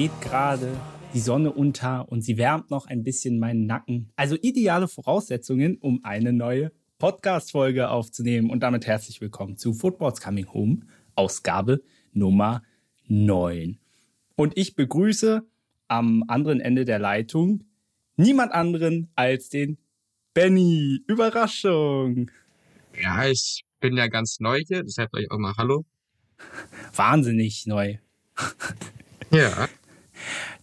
Geht gerade die Sonne unter und sie wärmt noch ein bisschen meinen Nacken. Also ideale Voraussetzungen, um eine neue Podcast-Folge aufzunehmen. Und damit herzlich willkommen zu Football's Coming Home, Ausgabe Nummer 9. Und ich begrüße am anderen Ende der Leitung niemand anderen als den Benny. Überraschung. Ja, ich bin ja ganz neu hier, deshalb euch auch mal Hallo. Wahnsinnig neu. ja.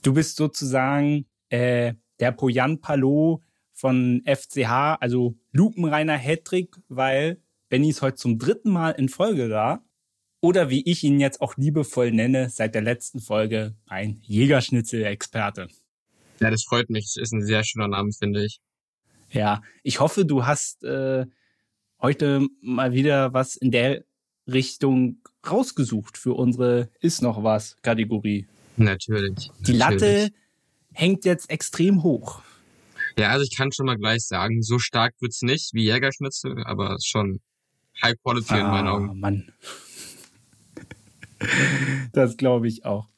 Du bist sozusagen äh, der Poyan Palo von FCH, also lupenreiner Hattrick, weil Benny ist heute zum dritten Mal in Folge da. Oder wie ich ihn jetzt auch liebevoll nenne, seit der letzten Folge ein Jägerschnitzel-Experte. Ja, das freut mich. Das ist ein sehr schöner Name, finde ich. Ja, ich hoffe, du hast äh, heute mal wieder was in der Richtung rausgesucht für unsere Ist noch was Kategorie. Natürlich. Die Latte hängt jetzt extrem hoch. Ja, also ich kann schon mal gleich sagen, so stark wird's nicht wie Jägerschnitzel, aber schon High Quality ah, in meinen Augen. Mann. das glaube ich auch.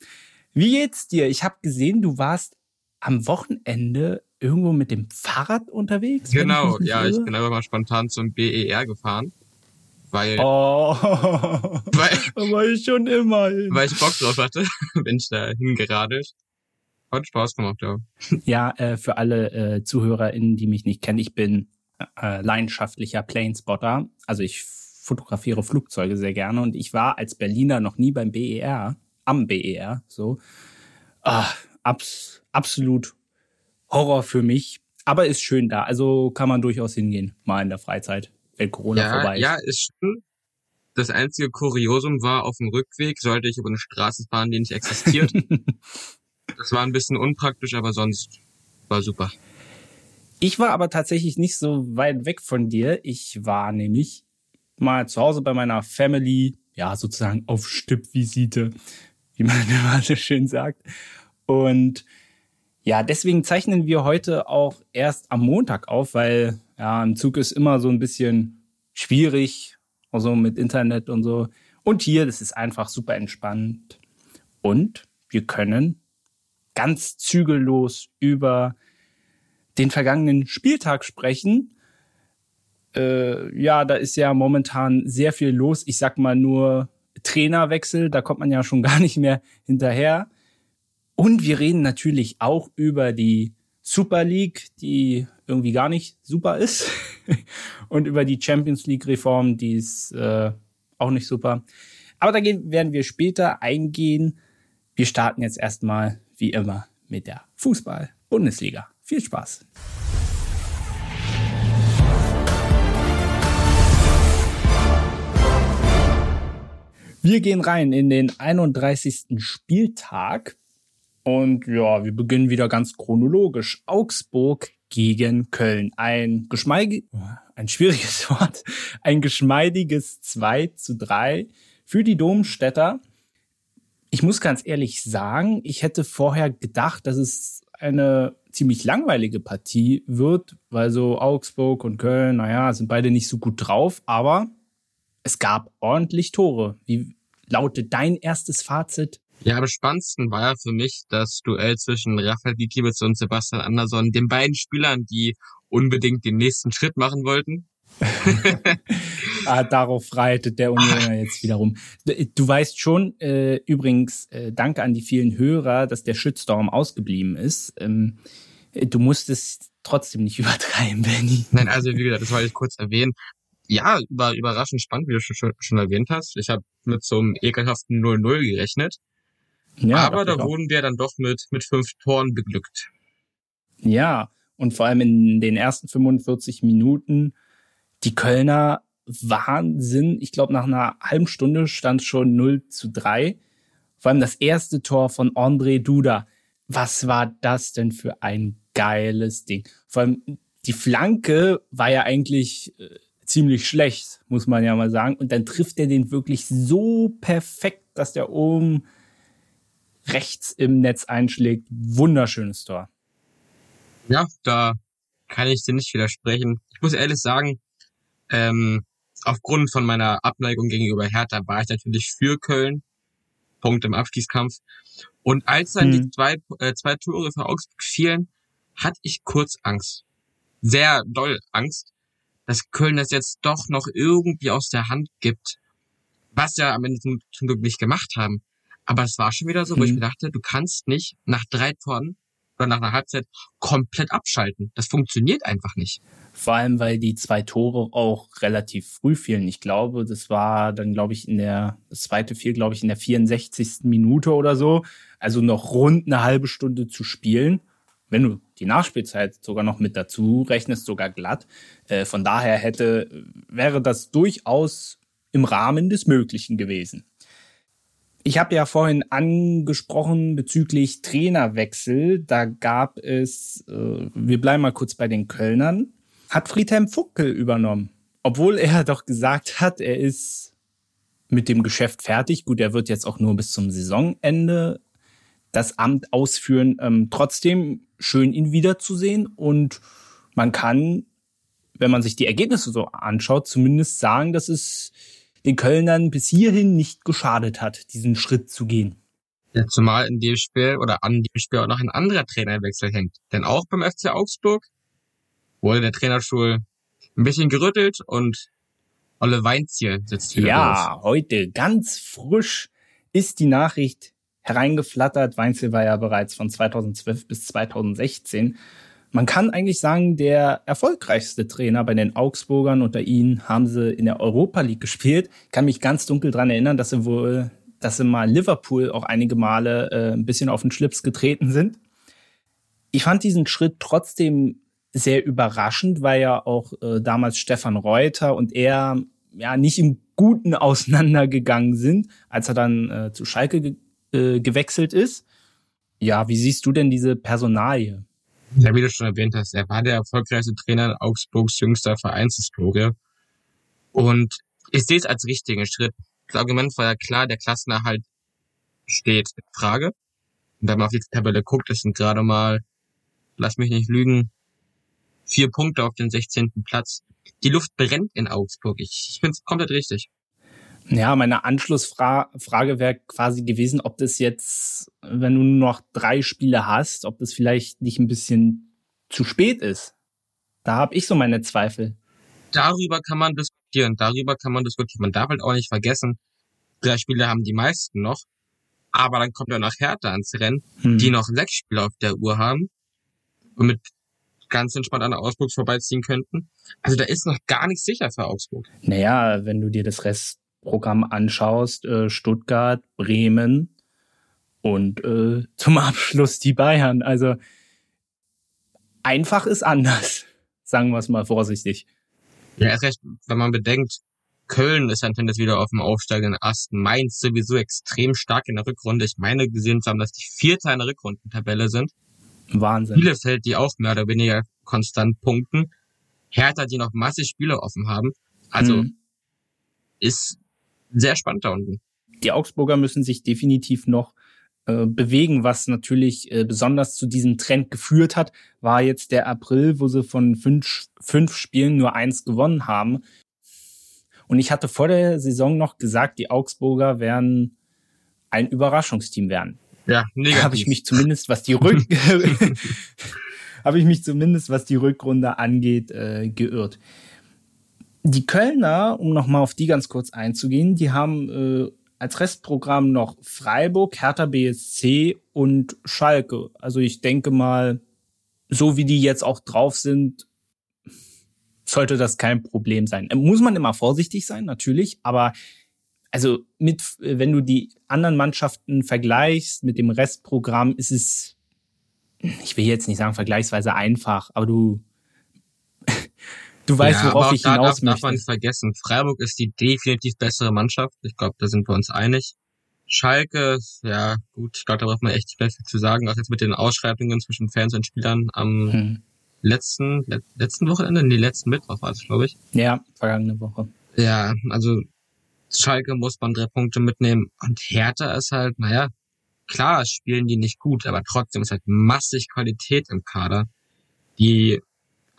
Wie geht's dir? Ich habe gesehen, du warst am Wochenende irgendwo mit dem Fahrrad unterwegs? Genau, ich ja, irre? ich bin einfach mal spontan zum BER gefahren. Weil, oh, weil, aber ich schon immer hin. Weil ich Bock drauf hatte, bin ich da hingeradelt. Hat Spaß gemacht, ja. Ja, äh, für alle äh, ZuhörerInnen, die mich nicht kennen, ich bin äh, leidenschaftlicher Planespotter. Also ich fotografiere Flugzeuge sehr gerne und ich war als Berliner noch nie beim BER, am BER, so. Ah, abs absolut Horror für mich, aber ist schön da. Also kann man durchaus hingehen, mal in der Freizeit, wenn Corona ja, vorbei ist. Ja, ist schön. Das einzige Kuriosum war, auf dem Rückweg sollte ich über eine Straße fahren, die nicht existiert. das war ein bisschen unpraktisch, aber sonst war super. Ich war aber tatsächlich nicht so weit weg von dir. Ich war nämlich mal zu Hause bei meiner Family, ja, sozusagen auf Stippvisite, wie man immer so schön sagt. Und ja, deswegen zeichnen wir heute auch erst am Montag auf, weil ja, im Zug ist immer so ein bisschen schwierig, also mit Internet und so. Und hier, das ist einfach super entspannt. Und wir können ganz zügellos über den vergangenen Spieltag sprechen. Äh, ja, da ist ja momentan sehr viel los. Ich sag mal nur Trainerwechsel, da kommt man ja schon gar nicht mehr hinterher. Und wir reden natürlich auch über die Super League, die irgendwie gar nicht super ist. und über die Champions League Reform, die ist äh, auch nicht super. Aber da werden wir später eingehen. Wir starten jetzt erstmal, wie immer, mit der Fußball-Bundesliga. Viel Spaß! Wir gehen rein in den 31. Spieltag und ja, wir beginnen wieder ganz chronologisch. Augsburg gegen Köln. Ein geschmeidig, ein schwieriges Wort, ein geschmeidiges 2 zu 3 für die Domstädter. Ich muss ganz ehrlich sagen, ich hätte vorher gedacht, dass es eine ziemlich langweilige Partie wird, weil so Augsburg und Köln, naja, sind beide nicht so gut drauf, aber es gab ordentlich Tore. Wie lautet dein erstes Fazit? Ja, am spannendsten war ja für mich das Duell zwischen Rafael Gikiewicz und Sebastian Andersson, den beiden Spielern, die unbedingt den nächsten Schritt machen wollten. ah, darauf reitet der Unioner jetzt wiederum. Du weißt schon, äh, übrigens, äh, danke an die vielen Hörer, dass der Shitstorm ausgeblieben ist. Ähm, du musst es trotzdem nicht übertreiben, Benny. Nein, also wie gesagt, das wollte ich kurz erwähnen. Ja, war überraschend spannend, wie du schon, schon erwähnt hast. Ich habe mit so einem ekelhaften 0-0 gerechnet. Ja, Aber da wurden wir dann doch mit, mit fünf Toren beglückt. Ja, und vor allem in den ersten 45 Minuten die Kölner Wahnsinn. Ich glaube, nach einer halben Stunde stand schon 0 zu 3. Vor allem das erste Tor von André Duda. Was war das denn für ein geiles Ding? Vor allem die Flanke war ja eigentlich äh, ziemlich schlecht, muss man ja mal sagen. Und dann trifft er den wirklich so perfekt, dass der oben rechts im Netz einschlägt. Wunderschönes Tor. Ja, da kann ich dir nicht widersprechen. Ich muss ehrlich sagen, ähm, aufgrund von meiner Abneigung gegenüber Hertha war ich natürlich für Köln. Punkte im Abstiegskampf. Und als dann hm. die zwei, äh, zwei Tore für Augsburg fielen, hatte ich kurz Angst. Sehr doll Angst, dass Köln das jetzt doch noch irgendwie aus der Hand gibt. Was ja am Ende zum, zum Glück nicht gemacht haben. Aber es war schon wieder so, wo ich hm. mir dachte, du kannst nicht nach drei Toren oder nach einer Halbzeit komplett abschalten. Das funktioniert einfach nicht. Vor allem, weil die zwei Tore auch relativ früh fielen. Ich glaube, das war dann, glaube ich, in der, das zweite fiel, glaube ich, in der 64. Minute oder so. Also noch rund eine halbe Stunde zu spielen. Wenn du die Nachspielzeit sogar noch mit dazu rechnest, sogar glatt. Äh, von daher hätte, wäre das durchaus im Rahmen des Möglichen gewesen. Ich habe ja vorhin angesprochen bezüglich Trainerwechsel. Da gab es, äh, wir bleiben mal kurz bei den Kölnern, hat Friedhelm Fuckel übernommen. Obwohl er doch gesagt hat, er ist mit dem Geschäft fertig. Gut, er wird jetzt auch nur bis zum Saisonende das Amt ausführen. Ähm, trotzdem schön, ihn wiederzusehen. Und man kann, wenn man sich die Ergebnisse so anschaut, zumindest sagen, dass es den Kölnern bis hierhin nicht geschadet hat, diesen Schritt zu gehen. Ja, zumal in dem Spiel oder an dem Spiel auch noch ein anderer Trainerwechsel hängt. Denn auch beim FC Augsburg wurde der Trainerstuhl ein bisschen gerüttelt und Olle Weinziel sitzt wieder Ja, los. heute ganz frisch ist die Nachricht hereingeflattert. Weinziel war ja bereits von 2012 bis 2016 man kann eigentlich sagen, der erfolgreichste Trainer bei den Augsburgern. Unter ihnen haben sie in der Europa League gespielt. Kann mich ganz dunkel dran erinnern, dass sie wohl, dass sie mal Liverpool auch einige Male äh, ein bisschen auf den Schlips getreten sind. Ich fand diesen Schritt trotzdem sehr überraschend, weil ja auch äh, damals Stefan Reuter und er ja nicht im Guten auseinandergegangen sind, als er dann äh, zu Schalke ge äh, gewechselt ist. Ja, wie siehst du denn diese Personalie? Ja, wie du schon erwähnt hast, er war der erfolgreichste Trainer in Augsburgs jüngster Vereinshistorie. Und ich sehe es als richtigen Schritt. Das Argument war ja klar, der Klassenerhalt steht in Frage. Und wenn man auf die Tabelle guckt, das sind gerade mal, lass mich nicht lügen, vier Punkte auf den 16. Platz. Die Luft brennt in Augsburg. Ich, ich finde es komplett richtig. Ja, meine Anschlussfrage wäre quasi gewesen, ob das jetzt, wenn du nur noch drei Spiele hast, ob das vielleicht nicht ein bisschen zu spät ist. Da habe ich so meine Zweifel. Darüber kann man diskutieren, darüber kann man diskutieren. Man darf halt auch nicht vergessen, drei Spiele haben die meisten noch, aber dann kommt ja noch Hertha ans Rennen, hm. die noch sechs Spiele auf der Uhr haben und mit ganz entspannt an Augsburg vorbeiziehen könnten. Also da ist noch gar nichts sicher für Augsburg. Naja, wenn du dir das Rest Programm anschaust, äh, Stuttgart, Bremen und äh, zum Abschluss die Bayern. Also einfach ist anders, sagen wir es mal vorsichtig. Ja, ist recht, wenn man bedenkt, Köln ist anscheinend wieder auf dem aufsteigenden Ast. Mainz sowieso extrem stark in der Rückrunde. Ich meine gesehen zu haben, dass die Vierter in der Rückrundentabelle sind. Wahnsinn. Bielefeld, die auch mehr oder weniger konstant punkten. Hertha, die noch massig Spiele offen haben. Also mhm. ist sehr spannend da unten. Die Augsburger müssen sich definitiv noch äh, bewegen, was natürlich äh, besonders zu diesem Trend geführt hat, war jetzt der April, wo sie von fünf, fünf Spielen nur eins gewonnen haben. Und ich hatte vor der Saison noch gesagt, die Augsburger werden ein Überraschungsteam werden. Ja, negativ. Habe ich mich zumindest, was die Rück habe ich mich zumindest, was die Rückrunde angeht, äh, geirrt. Die Kölner, um nochmal auf die ganz kurz einzugehen, die haben äh, als Restprogramm noch Freiburg, Hertha BSC und Schalke. Also ich denke mal, so wie die jetzt auch drauf sind, sollte das kein Problem sein. Muss man immer vorsichtig sein, natürlich, aber also mit, wenn du die anderen Mannschaften vergleichst mit dem Restprogramm, ist es, ich will jetzt nicht sagen vergleichsweise einfach, aber du Du weißt, ja, worauf ich hinaus darf, möchte. darf man nicht vergessen. Freiburg ist die definitiv bessere Mannschaft. Ich glaube, da sind wir uns einig. Schalke, ja, gut, ich glaube, da braucht man echt nicht mehr viel zu sagen. Auch jetzt mit den Ausschreibungen zwischen Fans und Spielern am hm. letzten, letzten Wochenende, nee, letzten Mittwoch war es, glaube ich. Ja, vergangene Woche. Ja, also Schalke muss man drei Punkte mitnehmen. Und Hertha ist halt, naja, klar spielen die nicht gut, aber trotzdem ist halt massig Qualität im Kader, die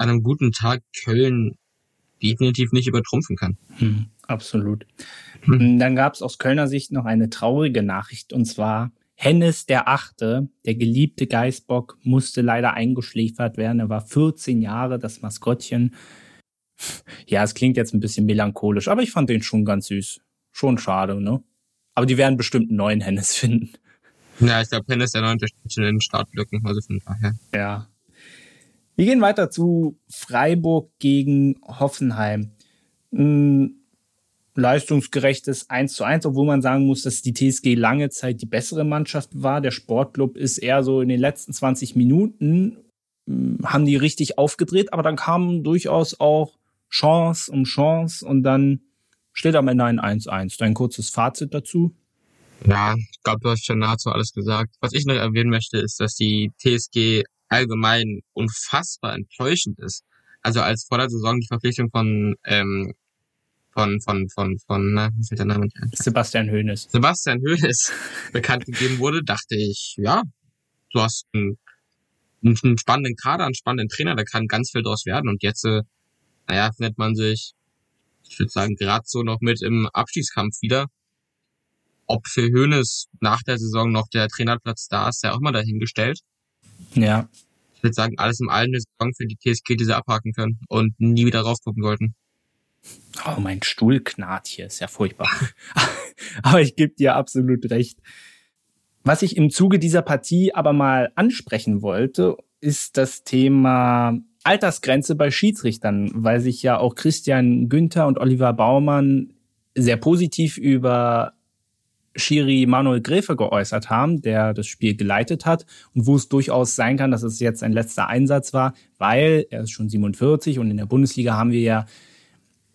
an einem guten Tag Köln definitiv nicht übertrumpfen kann. Hm. absolut. Hm. Dann gab es aus Kölner Sicht noch eine traurige Nachricht und zwar Hennes der Achte, der geliebte Geißbock, musste leider eingeschläfert werden. Er war 14 Jahre, das Maskottchen. Ja, es klingt jetzt ein bisschen melancholisch, aber ich fand den schon ganz süß. Schon schade, ne? Aber die werden bestimmt einen neuen Hennes finden. Ja, ich glaube, Hennes der neue steht in den Startlücken, also von daher. Ja. Wir gehen weiter zu Freiburg gegen Hoffenheim. Ein leistungsgerechtes 1 zu 1, obwohl man sagen muss, dass die TSG lange Zeit die bessere Mannschaft war. Der Sportclub ist eher so in den letzten 20 Minuten, hm, haben die richtig aufgedreht, aber dann kam durchaus auch Chance um Chance und dann steht am Ende ein 1-1. Dein kurzes Fazit dazu? Ja, ich glaube, du hast schon nahezu alles gesagt. Was ich noch erwähnen möchte, ist, dass die TSG allgemein unfassbar enttäuschend ist. Also als vor der Saison die Verpflichtung von ähm, von, von, von, von, na, wie fällt der Name nicht ein? Sebastian Hoeneß. Sebastian Hoeneß bekannt gegeben wurde, dachte ich, ja, du hast einen, einen spannenden Kader, einen spannenden Trainer, da kann ganz viel draus werden. Und jetzt, äh, naja, findet man sich, ich würde sagen, gerade so noch mit im Abstiegskampf wieder. Ob für Hoeneß nach der Saison noch der Trainerplatz da ist, der auch mal dahingestellt. Ja. Ich würde sagen, alles im allen eine Saison für die TSG, die sie abhaken können und nie wieder raufgucken sollten. Oh, mein Stuhl knarrt hier, ist ja furchtbar. aber ich gebe dir absolut recht. Was ich im Zuge dieser Partie aber mal ansprechen wollte, ist das Thema Altersgrenze bei Schiedsrichtern, weil sich ja auch Christian Günther und Oliver Baumann sehr positiv über Schiri Manuel Gräfe geäußert haben, der das Spiel geleitet hat und wo es durchaus sein kann, dass es jetzt ein letzter Einsatz war, weil er ist schon 47 und in der Bundesliga haben wir ja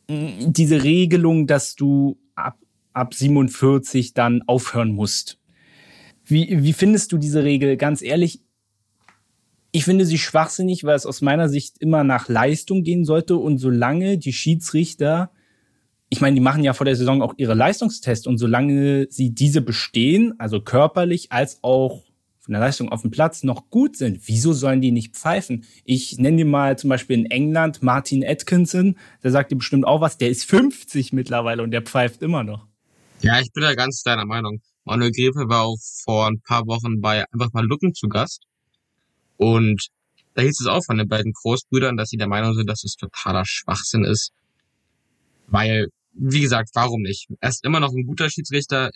diese Regelung, dass du ab, ab 47 dann aufhören musst. Wie, wie findest du diese Regel? Ganz ehrlich, ich finde sie schwachsinnig, weil es aus meiner Sicht immer nach Leistung gehen sollte und solange die Schiedsrichter, ich meine, die machen ja vor der Saison auch ihre Leistungstests und solange sie diese bestehen, also körperlich als auch von der Leistung auf dem Platz noch gut sind, wieso sollen die nicht pfeifen? Ich nenne dir mal zum Beispiel in England Martin Atkinson, der sagt dir bestimmt auch was, der ist 50 mittlerweile und der pfeift immer noch. Ja, ich bin da ganz deiner Meinung. Manuel Grefe war auch vor ein paar Wochen bei einfach mal Lucken zu Gast. Und da hieß es auch von den beiden Großbrüdern, dass sie der Meinung sind, dass es totaler Schwachsinn ist. Weil, wie gesagt, warum nicht? Er ist immer noch ein guter Schiedsrichter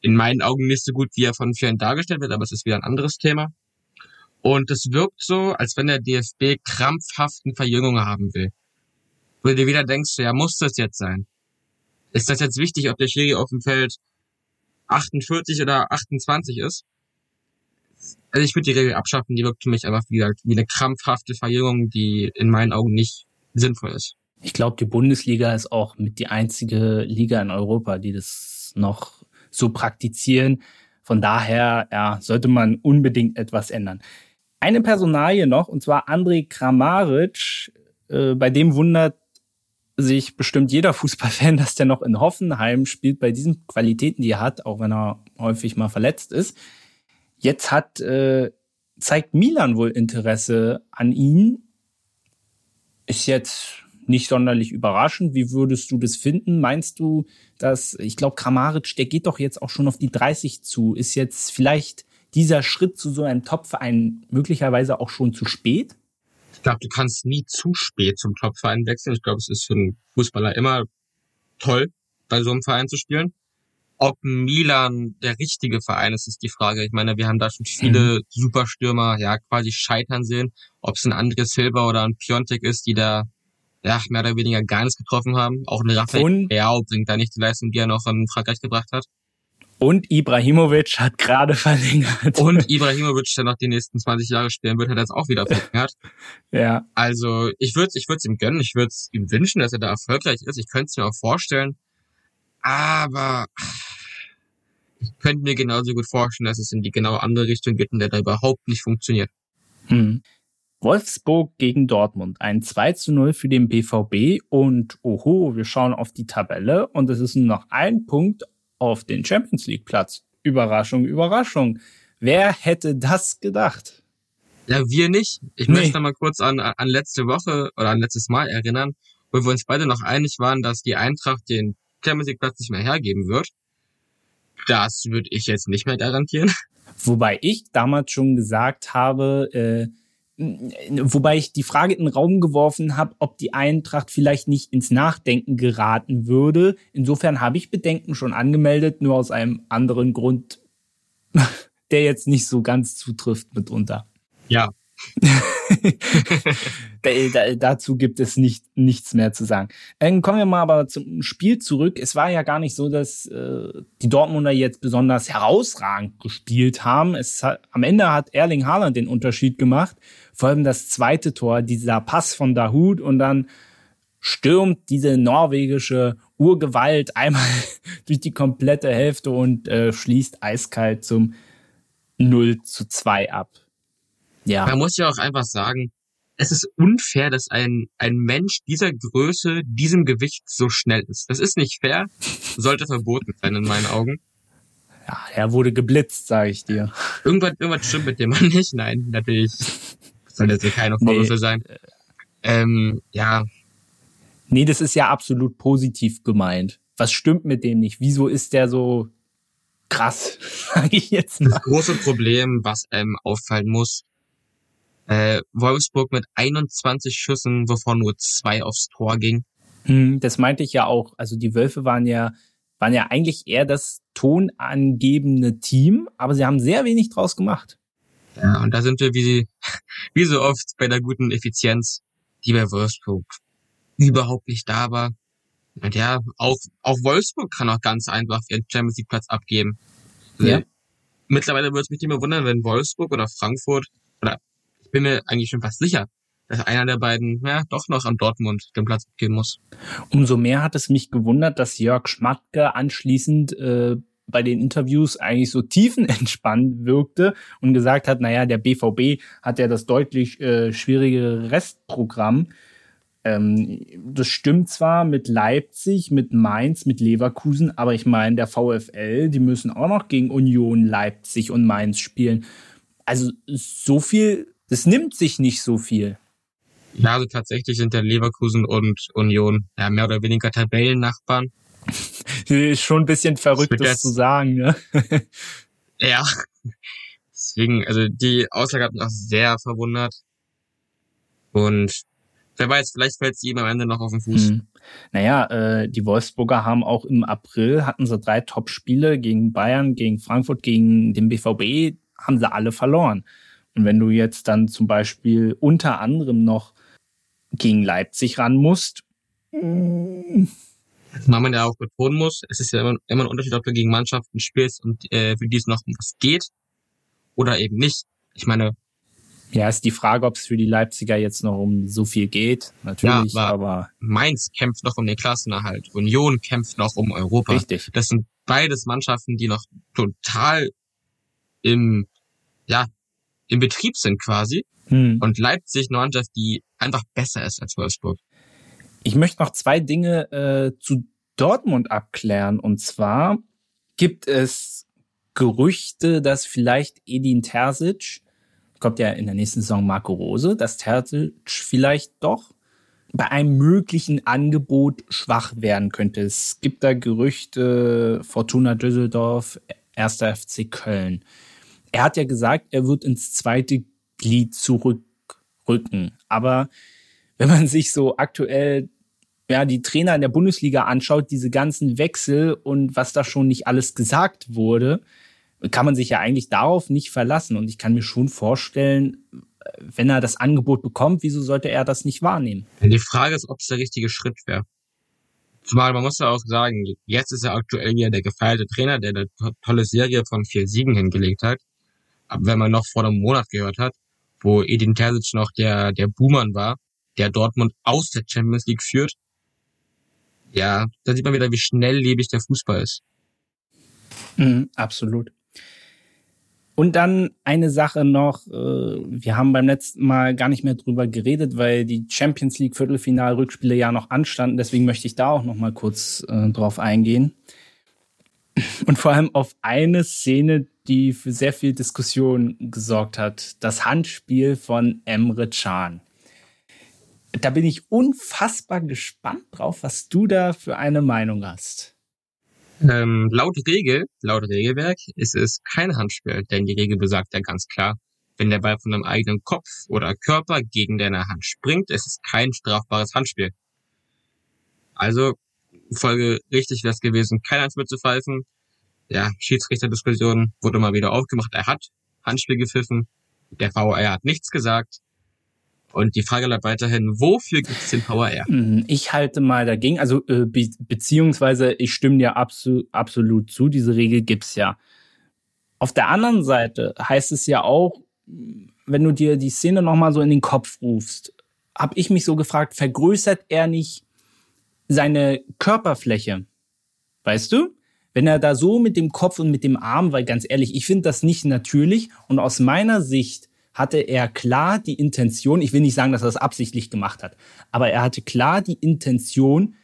in meinen Augen nicht so gut, wie er von vielen dargestellt wird, aber es ist wieder ein anderes Thema. Und es wirkt so, als wenn der DFB krampfhaften Verjüngungen haben will. Wo du dir wieder denkst, ja, muss das jetzt sein? Ist das jetzt wichtig, ob der Schiri auf dem Feld 48 oder 28 ist? Also ich würde die Regel abschaffen, die wirkt für mich einfach wie, wie eine krampfhafte Verjüngung, die in meinen Augen nicht sinnvoll ist. Ich glaube, die Bundesliga ist auch mit die einzige Liga in Europa, die das noch so praktizieren. Von daher ja, sollte man unbedingt etwas ändern. Eine Personalie noch, und zwar André Kramaric. Äh, bei dem wundert sich bestimmt jeder Fußballfan, dass der noch in Hoffenheim spielt, bei diesen Qualitäten, die er hat, auch wenn er häufig mal verletzt ist. Jetzt hat, äh, zeigt Milan wohl Interesse an ihn. Ist jetzt nicht sonderlich überraschend. Wie würdest du das finden? Meinst du, dass, ich glaube, Kramaric, der geht doch jetzt auch schon auf die 30 zu. Ist jetzt vielleicht dieser Schritt zu so einem Topverein möglicherweise auch schon zu spät? Ich glaube, du kannst nie zu spät zum Topverein wechseln. Ich glaube, es ist für einen Fußballer immer toll, bei so einem Verein zu spielen. Ob Milan der richtige Verein ist, ist die Frage. Ich meine, wir haben da schon viele mhm. Superstürmer ja quasi scheitern sehen. Ob es ein Andres Silva oder ein Piontek ist, die da ja, mehr oder weniger gar nichts getroffen haben. Auch ein Rafael Leao bringt da nicht die Leistung, die er noch in Frankreich gebracht hat. Und Ibrahimovic hat gerade verlängert. Und Ibrahimovic, der noch die nächsten 20 Jahre spielen wird, hat jetzt auch wieder verlängert. ja. Also ich würde ich würde ihm gönnen, ich würde es ihm wünschen, dass er da erfolgreich ist. Ich könnte es mir auch vorstellen. Aber ich könnte mir genauso gut vorstellen, dass es in die genau andere Richtung geht und der da überhaupt nicht funktioniert. Hm. Wolfsburg gegen Dortmund. Ein 2 zu 0 für den BVB und oho, wir schauen auf die Tabelle und es ist nur noch ein Punkt auf den Champions League Platz. Überraschung, Überraschung. Wer hätte das gedacht? Ja, wir nicht. Ich nee. möchte mal kurz an, an letzte Woche oder an letztes Mal erinnern, wo wir uns beide noch einig waren, dass die Eintracht den Champions League Platz nicht mehr hergeben wird. Das würde ich jetzt nicht mehr garantieren. Wobei ich damals schon gesagt habe, äh, wobei ich die Frage in den Raum geworfen habe, ob die Eintracht vielleicht nicht ins Nachdenken geraten würde. Insofern habe ich Bedenken schon angemeldet, nur aus einem anderen Grund, der jetzt nicht so ganz zutrifft mitunter. Ja, dazu gibt es nicht, nichts mehr zu sagen. Dann kommen wir mal aber zum Spiel zurück. Es war ja gar nicht so, dass äh, die Dortmunder jetzt besonders herausragend gespielt haben. Es hat, am Ende hat Erling Haaland den Unterschied gemacht. Vor allem das zweite Tor, dieser Pass von Dahut und dann stürmt diese norwegische Urgewalt einmal durch die komplette Hälfte und äh, schließt eiskalt zum 0 zu 2 ab. Ja. Man muss ja auch einfach sagen, es ist unfair, dass ein, ein Mensch dieser Größe, diesem Gewicht so schnell ist. Das ist nicht fair, sollte verboten sein in meinen Augen. Ja, er wurde geblitzt, sage ich dir. Irgendwas, irgendwas stimmt mit dem Mann nicht. Nein, natürlich soll das hier keine Vorwürfe nee. sein. Ähm, ja. Nee, das ist ja absolut positiv gemeint. Was stimmt mit dem nicht? Wieso ist der so krass, sage ich jetzt mal. Das große Problem, was einem auffallen muss, äh, Wolfsburg mit 21 Schüssen, wovon nur zwei aufs Tor ging. Hm, das meinte ich ja auch. Also die Wölfe waren ja, waren ja eigentlich eher das tonangebende Team, aber sie haben sehr wenig draus gemacht. Ja, und da sind wir wie, wie so oft bei der guten Effizienz, die bei Wolfsburg überhaupt nicht da war. Und ja, auch, auch Wolfsburg kann auch ganz einfach ihren Champions League Platz abgeben. Ja. Mittlerweile würde es mich nicht mehr wundern, wenn Wolfsburg oder Frankfurt oder bin mir eigentlich schon fast sicher, dass einer der beiden ja doch noch an Dortmund den Platz geben muss. Umso mehr hat es mich gewundert, dass Jörg Schmatke anschließend äh, bei den Interviews eigentlich so tiefenentspannt wirkte und gesagt hat, naja, der BVB hat ja das deutlich äh, schwierigere Restprogramm. Ähm, das stimmt zwar mit Leipzig, mit Mainz, mit Leverkusen, aber ich meine, der VfL, die müssen auch noch gegen Union, Leipzig und Mainz spielen. Also so viel das nimmt sich nicht so viel. Ja, also tatsächlich sind der Leverkusen und Union ja, mehr oder weniger Tabellennachbarn. ist schon ein bisschen verrückt, das zu sagen, ne? ja. Deswegen, also die Aussage hat mich auch sehr verwundert. Und wer weiß, vielleicht fällt sie ihm am Ende noch auf den Fuß. Hm. Naja, äh, die Wolfsburger haben auch im April hatten sie drei Top-Spiele gegen Bayern, gegen Frankfurt, gegen den BVB, haben sie alle verloren. Und wenn du jetzt dann zum Beispiel unter anderem noch gegen Leipzig ran musst. Was man ja auch betonen muss, es ist ja immer, immer ein Unterschied, ob du gegen Mannschaften spielst und äh, für die es noch um was geht oder eben nicht. Ich meine. Ja, ist die Frage, ob es für die Leipziger jetzt noch um so viel geht. Natürlich, ja, aber, aber. Mainz kämpft noch um den Klassenerhalt. Union kämpft noch um Europa. Richtig. Das sind beides Mannschaften, die noch total im, ja, im Betrieb sind quasi. Hm. Und Leipzig eine Mannschaft, die einfach besser ist als Wolfsburg. Ich möchte noch zwei Dinge äh, zu Dortmund abklären. Und zwar gibt es Gerüchte, dass vielleicht Edin Terzic, kommt ja in der nächsten Saison Marco Rose, dass Terzic vielleicht doch bei einem möglichen Angebot schwach werden könnte. Es gibt da Gerüchte, Fortuna Düsseldorf, 1. FC Köln er hat ja gesagt, er wird ins zweite Glied zurückrücken. Aber wenn man sich so aktuell ja, die Trainer in der Bundesliga anschaut, diese ganzen Wechsel und was da schon nicht alles gesagt wurde, kann man sich ja eigentlich darauf nicht verlassen. Und ich kann mir schon vorstellen, wenn er das Angebot bekommt, wieso sollte er das nicht wahrnehmen? Die Frage ist, ob es der richtige Schritt wäre. Zumal man muss ja auch sagen, jetzt ist er aktuell ja der gefeierte Trainer, der eine tolle Serie von vier Siegen hingelegt hat wenn man noch vor einem Monat gehört hat, wo Edin Terzic noch der, der Buhmann war, der Dortmund aus der Champions League führt. Ja, da sieht man wieder, wie schnelllebig der Fußball ist. Mhm, absolut. Und dann eine Sache noch, äh, wir haben beim letzten Mal gar nicht mehr drüber geredet, weil die Champions League Viertelfinal-Rückspiele ja noch anstanden. Deswegen möchte ich da auch noch mal kurz äh, drauf eingehen. Und vor allem auf eine Szene, die für sehr viel Diskussion gesorgt hat. Das Handspiel von Emre Can. Da bin ich unfassbar gespannt drauf, was du da für eine Meinung hast. Ähm, laut Regel, laut Regelwerk ist es kein Handspiel, denn die Regel besagt ja ganz klar, wenn der Ball von deinem eigenen Kopf oder Körper gegen deine Hand springt, ist es kein strafbares Handspiel. Also, Folge richtig wäre es gewesen, kein zu pfeifen. Ja, Schiedsrichterdiskussion wurde mal wieder aufgemacht. Er hat Handspiel gepfiffen. Der VAR hat nichts gesagt. Und die Frage bleibt weiterhin, wofür gibt es den VAR? Mhm, ich halte mal dagegen, also äh, be beziehungsweise ich stimme dir abso absolut zu, diese Regel gibt's ja. Auf der anderen Seite heißt es ja auch, wenn du dir die Szene nochmal so in den Kopf rufst, habe ich mich so gefragt, vergrößert er nicht seine Körperfläche? Weißt du? Wenn er da so mit dem Kopf und mit dem Arm, weil ganz ehrlich, ich finde das nicht natürlich und aus meiner Sicht hatte er klar die Intention, ich will nicht sagen, dass er das absichtlich gemacht hat, aber er hatte klar die Intention,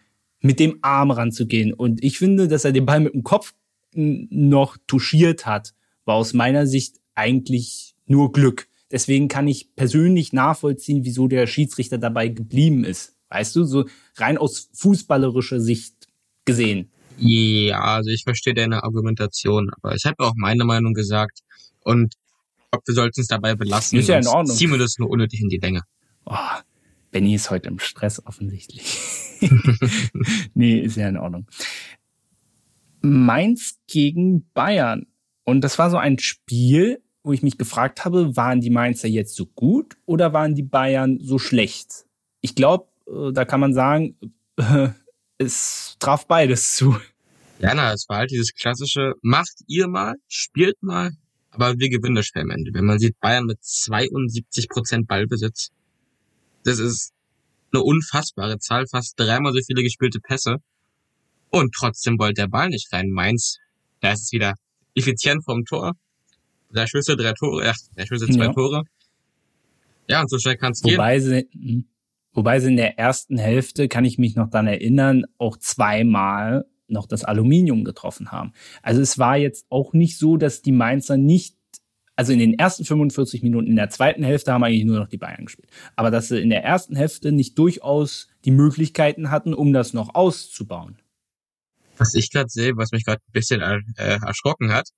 mit dem Arm ranzugehen. Und ich finde, dass er den Ball mit dem Kopf noch touchiert hat, war aus meiner Sicht eigentlich nur Glück. Deswegen kann ich persönlich nachvollziehen, wieso der Schiedsrichter dabei geblieben ist. Weißt du, so rein aus fußballerischer Sicht gesehen. Ja, also ich verstehe deine Argumentation, aber ich habe auch meine Meinung gesagt und ob wir sollten es dabei belassen. Ist ja in Ordnung. Ziehen wir das nur unnötig in die Länge. Oh, Benny ist heute im Stress offensichtlich. nee, ist ja in Ordnung. Mainz gegen Bayern. Und das war so ein Spiel, wo ich mich gefragt habe, waren die Mainzer jetzt so gut oder waren die Bayern so schlecht? Ich glaube, da kann man sagen, es traf beides zu. Ja, na, es war halt dieses klassische, macht ihr mal, spielt mal, aber wir gewinnen das Spiel am Ende. Wenn man sieht, Bayern mit 72 Prozent Ballbesitz, das ist eine unfassbare Zahl, fast dreimal so viele gespielte Pässe. Und trotzdem wollte der Ball nicht rein. Mainz, da ist es wieder effizient vom Tor. Drei Schüsse, drei Tore, ach, drei Schüsse, zwei ja. Tore. Ja, und so schnell kann es gehen. Wobei sie, hm, wobei sie in der ersten Hälfte, kann ich mich noch dann erinnern, auch zweimal noch das Aluminium getroffen haben. Also es war jetzt auch nicht so, dass die Mainzer nicht, also in den ersten 45 Minuten, in der zweiten Hälfte haben eigentlich nur noch die Bayern gespielt. Aber dass sie in der ersten Hälfte nicht durchaus die Möglichkeiten hatten, um das noch auszubauen. Was ich gerade sehe, was mich gerade ein bisschen äh, erschrocken hat,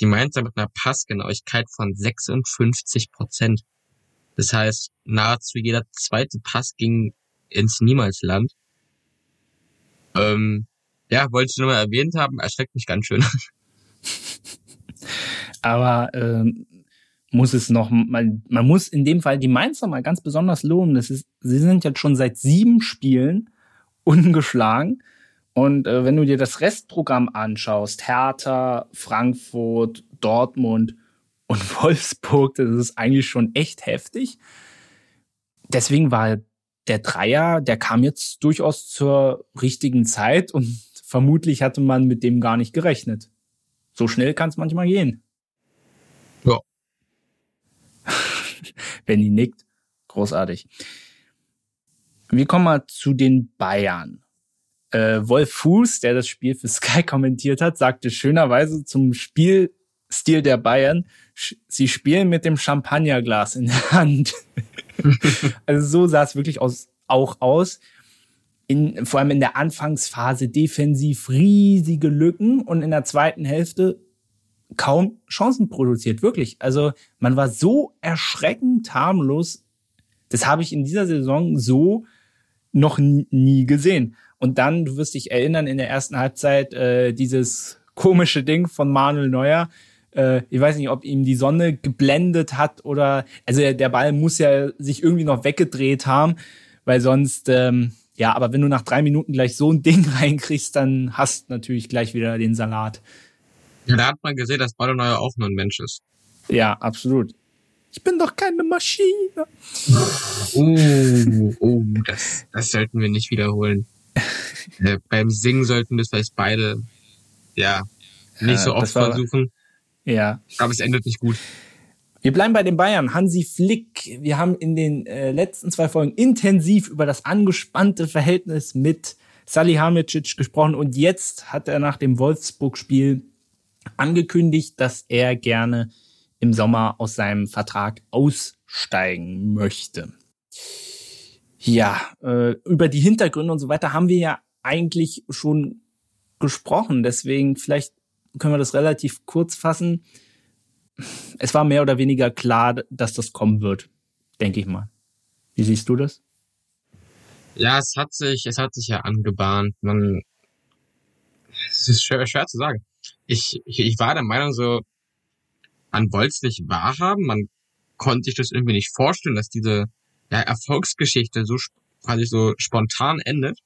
die Mainzer mit einer Passgenauigkeit von 56 Prozent. Das heißt, nahezu jeder zweite Pass ging ins Niemalsland. Ähm, ja, wollte ich nur mal erwähnt haben, erschreckt mich ganz schön. Aber ähm, muss es noch, man, man muss in dem Fall die Mainzer mal ganz besonders loben. Das ist, sie sind jetzt schon seit sieben Spielen ungeschlagen. Und äh, wenn du dir das Restprogramm anschaust, Hertha, Frankfurt, Dortmund und Wolfsburg, das ist eigentlich schon echt heftig. Deswegen war der Dreier, der kam jetzt durchaus zur richtigen Zeit und vermutlich hatte man mit dem gar nicht gerechnet. So schnell kann es manchmal gehen. Ja. Benny nickt. Großartig. Wir kommen mal zu den Bayern. Äh, Wolf Fuß, der das Spiel für Sky kommentiert hat, sagte schönerweise zum Spielstil der Bayern, sie spielen mit dem Champagnerglas in der Hand. also so sah es wirklich aus, auch aus in, vor allem in der Anfangsphase defensiv riesige Lücken und in der zweiten Hälfte kaum Chancen produziert, wirklich. Also man war so erschreckend harmlos. Das habe ich in dieser Saison so noch nie gesehen. Und dann, du wirst dich erinnern, in der ersten Halbzeit äh, dieses komische Ding von Manuel Neuer. Äh, ich weiß nicht, ob ihm die Sonne geblendet hat oder also der Ball muss ja sich irgendwie noch weggedreht haben, weil sonst ähm, ja, aber wenn du nach drei Minuten gleich so ein Ding reinkriegst, dann hast natürlich gleich wieder den Salat. Ja, da hat man gesehen, dass Balloneuer auch nur ein Mensch ist. Ja, absolut. Ich bin doch keine Maschine. Oh, oh, das, das sollten wir nicht wiederholen. äh, beim Singen sollten wir vielleicht beide, ja, nicht so oft versuchen. Ja. Aber es endet nicht gut. Wir bleiben bei den Bayern. Hansi Flick. Wir haben in den äh, letzten zwei Folgen intensiv über das angespannte Verhältnis mit Salihamidzic gesprochen und jetzt hat er nach dem Wolfsburg-Spiel angekündigt, dass er gerne im Sommer aus seinem Vertrag aussteigen möchte. Ja, äh, über die Hintergründe und so weiter haben wir ja eigentlich schon gesprochen. Deswegen vielleicht können wir das relativ kurz fassen. Es war mehr oder weniger klar, dass das kommen wird, denke ich mal. Wie siehst du das? Ja, es hat sich, es hat sich ja angebahnt. Man, es ist schwer, schwer zu sagen. Ich, ich, ich war der Meinung so, man wollte es nicht wahrhaben, man konnte sich das irgendwie nicht vorstellen, dass diese ja, Erfolgsgeschichte so quasi so spontan endet.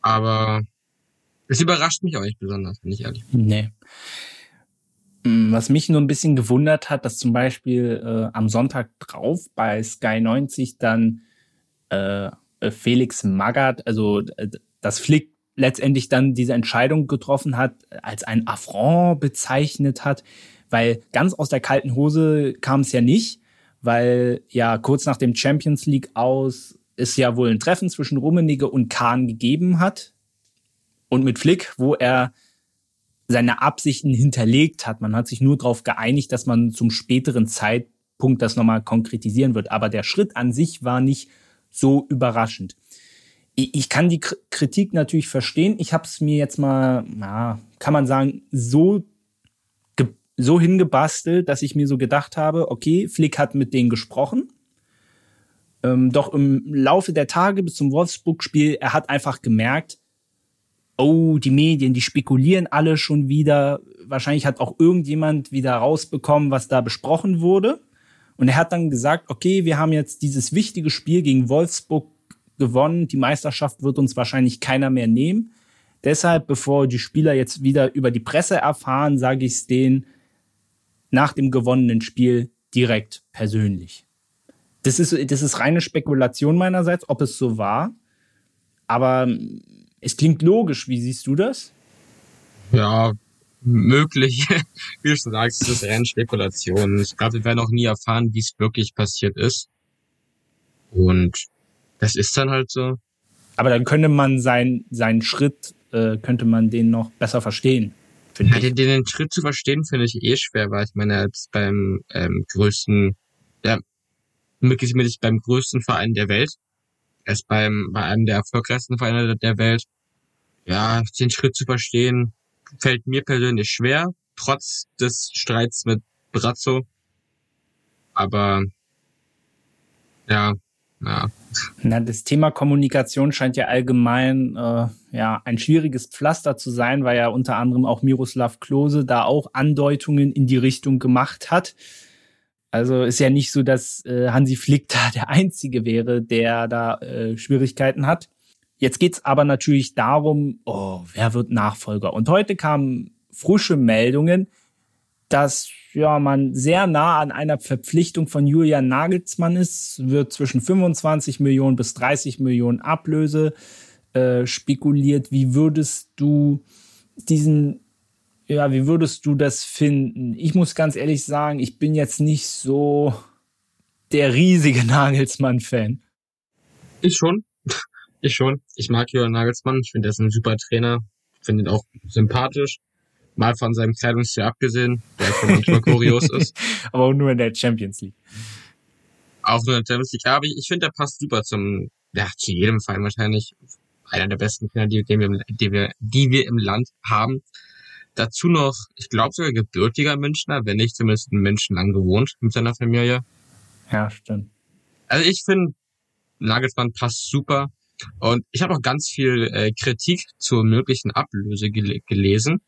Aber es überrascht mich auch nicht besonders, bin ich ehrlich. Nee. Mm, was mich nur ein bisschen gewundert hat, dass zum Beispiel äh, am Sonntag drauf bei Sky 90 dann äh, Felix Magath, also äh, das Flick letztendlich dann diese Entscheidung getroffen hat, als ein Affront bezeichnet hat, weil ganz aus der kalten Hose kam es ja nicht, weil ja kurz nach dem Champions League aus es ja wohl ein Treffen zwischen Rummenigge und Kahn gegeben hat und mit Flick, wo er seine Absichten hinterlegt hat. Man hat sich nur darauf geeinigt, dass man zum späteren Zeitpunkt das nochmal konkretisieren wird. Aber der Schritt an sich war nicht so überraschend. Ich kann die Kritik natürlich verstehen. Ich habe es mir jetzt mal, na, kann man sagen, so so hingebastelt, dass ich mir so gedacht habe, okay, Flick hat mit denen gesprochen. Ähm, doch im Laufe der Tage bis zum Wolfsburg-Spiel, er hat einfach gemerkt, oh, die Medien, die spekulieren alle schon wieder. Wahrscheinlich hat auch irgendjemand wieder rausbekommen, was da besprochen wurde. Und er hat dann gesagt, okay, wir haben jetzt dieses wichtige Spiel gegen Wolfsburg gewonnen. Die Meisterschaft wird uns wahrscheinlich keiner mehr nehmen. Deshalb, bevor die Spieler jetzt wieder über die Presse erfahren, sage ich es denen nach dem gewonnenen Spiel direkt persönlich. Das ist, das ist reine Spekulation meinerseits, ob es so war. Aber es klingt logisch. Wie siehst du das? Ja, möglich. Wie du schon sagst, es ist rein Spekulation. Ich glaube, wir werden auch nie erfahren, wie es wirklich passiert ist. Und das ist dann halt so. Aber dann könnte man sein, seinen Schritt, äh, könnte man den noch besser verstehen. Ja, den, den Schritt zu verstehen finde ich eh schwer, weil ich meine, jetzt beim ähm, größten, ja, möglichst beim größten Verein der Welt, erst beim, bei einem der erfolgreichsten Vereine der Welt, ja, den Schritt zu verstehen, fällt mir persönlich schwer, trotz des Streits mit Brazzo. Aber ja, ja. Na, das Thema Kommunikation scheint ja allgemein äh, ja ein schwieriges Pflaster zu sein, weil ja unter anderem auch Miroslav Klose da auch Andeutungen in die Richtung gemacht hat. Also ist ja nicht so, dass äh, Hansi Flick da der Einzige wäre, der da äh, Schwierigkeiten hat. Jetzt geht's aber natürlich darum, oh, wer wird Nachfolger? Und heute kamen frische Meldungen, dass ja man sehr nah an einer Verpflichtung von Julian Nagelsmann ist, wird zwischen 25 Millionen bis 30 Millionen Ablöse äh, spekuliert. Wie würdest du diesen ja, wie würdest du das finden? Ich muss ganz ehrlich sagen, ich bin jetzt nicht so der riesige Nagelsmann-Fan. Ich schon. Ich schon. Ich mag Julian Nagelsmann. Ich finde, er ist ein super Trainer. Ich finde ihn auch sympathisch. Mal von seinem Kleidungsstil abgesehen, der schon manchmal kurios ist. Aber auch nur in der Champions League. Auch nur in der Champions League. Aber ich, ich finde, der passt super zum, ja, zu jedem Verein wahrscheinlich. Einer der besten Trainer, die, die, wir, die, wir, die wir im Land haben. Dazu noch, ich glaube sogar gebürtiger Münchner, wenn nicht zumindest in München lang gewohnt mit seiner Familie. Ja, stimmt. Also ich finde, Nagelsmann passt super. Und ich habe auch ganz viel äh, Kritik zur möglichen Ablöse gel gelesen.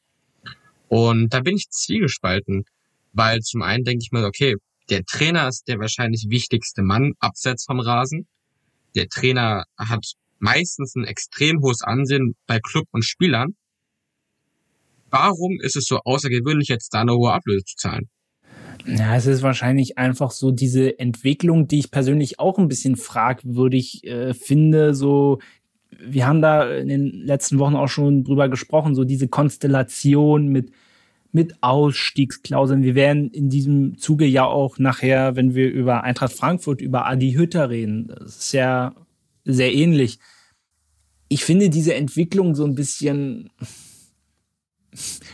Und da bin ich zwiegespalten, weil zum einen denke ich mir, okay, der Trainer ist der wahrscheinlich wichtigste Mann abseits vom Rasen. Der Trainer hat meistens ein extrem hohes Ansehen bei Club und Spielern. Warum ist es so außergewöhnlich, jetzt da eine hohe Ablöse zu zahlen? Ja, es ist wahrscheinlich einfach so diese Entwicklung, die ich persönlich auch ein bisschen fragwürdig äh, finde. So wir haben da in den letzten Wochen auch schon drüber gesprochen, so diese Konstellation mit, mit Ausstiegsklauseln. Wir werden in diesem Zuge ja auch nachher, wenn wir über Eintracht Frankfurt, über Adi Hütter reden, das ist ja sehr ähnlich. Ich finde diese Entwicklung so ein bisschen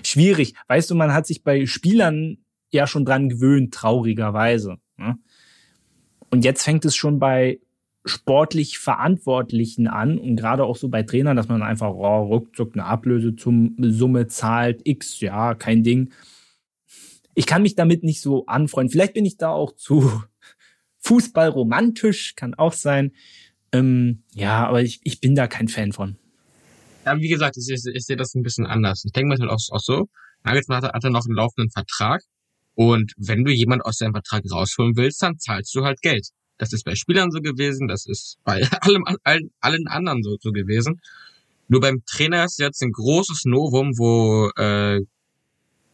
schwierig. Weißt du, man hat sich bei Spielern ja schon dran gewöhnt, traurigerweise. Ne? Und jetzt fängt es schon bei sportlich Verantwortlichen an und gerade auch so bei Trainern, dass man einfach oh, ruckzuck eine Ablöse zum Summe zahlt, X, ja, kein Ding. Ich kann mich damit nicht so anfreunden. Vielleicht bin ich da auch zu Fußballromantisch, kann auch sein. Ähm, ja, aber ich, ich bin da kein Fan von. Ja, wie gesagt, ich, ich, ich sehe das ein bisschen anders. Ich denke mir halt auch, auch so, Nagelsmann hat, hat er noch einen laufenden Vertrag und wenn du jemand aus seinem Vertrag rausholen willst, dann zahlst du halt Geld. Das ist bei Spielern so gewesen, das ist bei allem, allen, allen anderen so, so gewesen. Nur beim Trainer ist jetzt ein großes Novum, wo äh,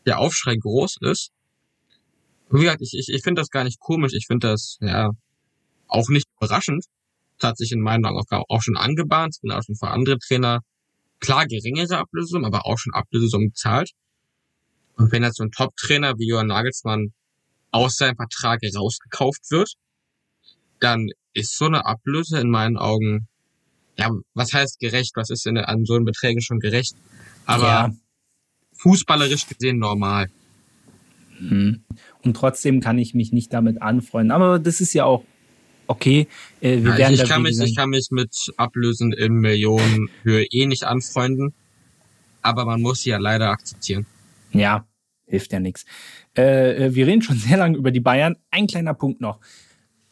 der Aufschrei groß ist. Wie gesagt, ich, ich, ich finde das gar nicht komisch. Ich finde das ja auch nicht überraschend. Das hat sich in meinen Augen auch, auch schon angebahnt. Sind auch schon für andere Trainer klar geringere Ablösungen, aber auch schon Ablösungen gezahlt. Und wenn jetzt so ein Top-Trainer wie Johann Nagelsmann aus seinem Vertrag rausgekauft wird, dann ist so eine Ablöse in meinen Augen, ja, was heißt gerecht? Was ist denn an so einen Beträgen schon gerecht? Aber ja. fußballerisch gesehen normal. Mhm. Und trotzdem kann ich mich nicht damit anfreunden. Aber das ist ja auch okay. Äh, wir ja, werden ich, ich kann mich, ich kann mich mit Ablösen in Millionenhöhe eh nicht anfreunden. Aber man muss sie ja leider akzeptieren. Ja, hilft ja nichts. Äh, äh, wir reden schon sehr lange über die Bayern. Ein kleiner Punkt noch.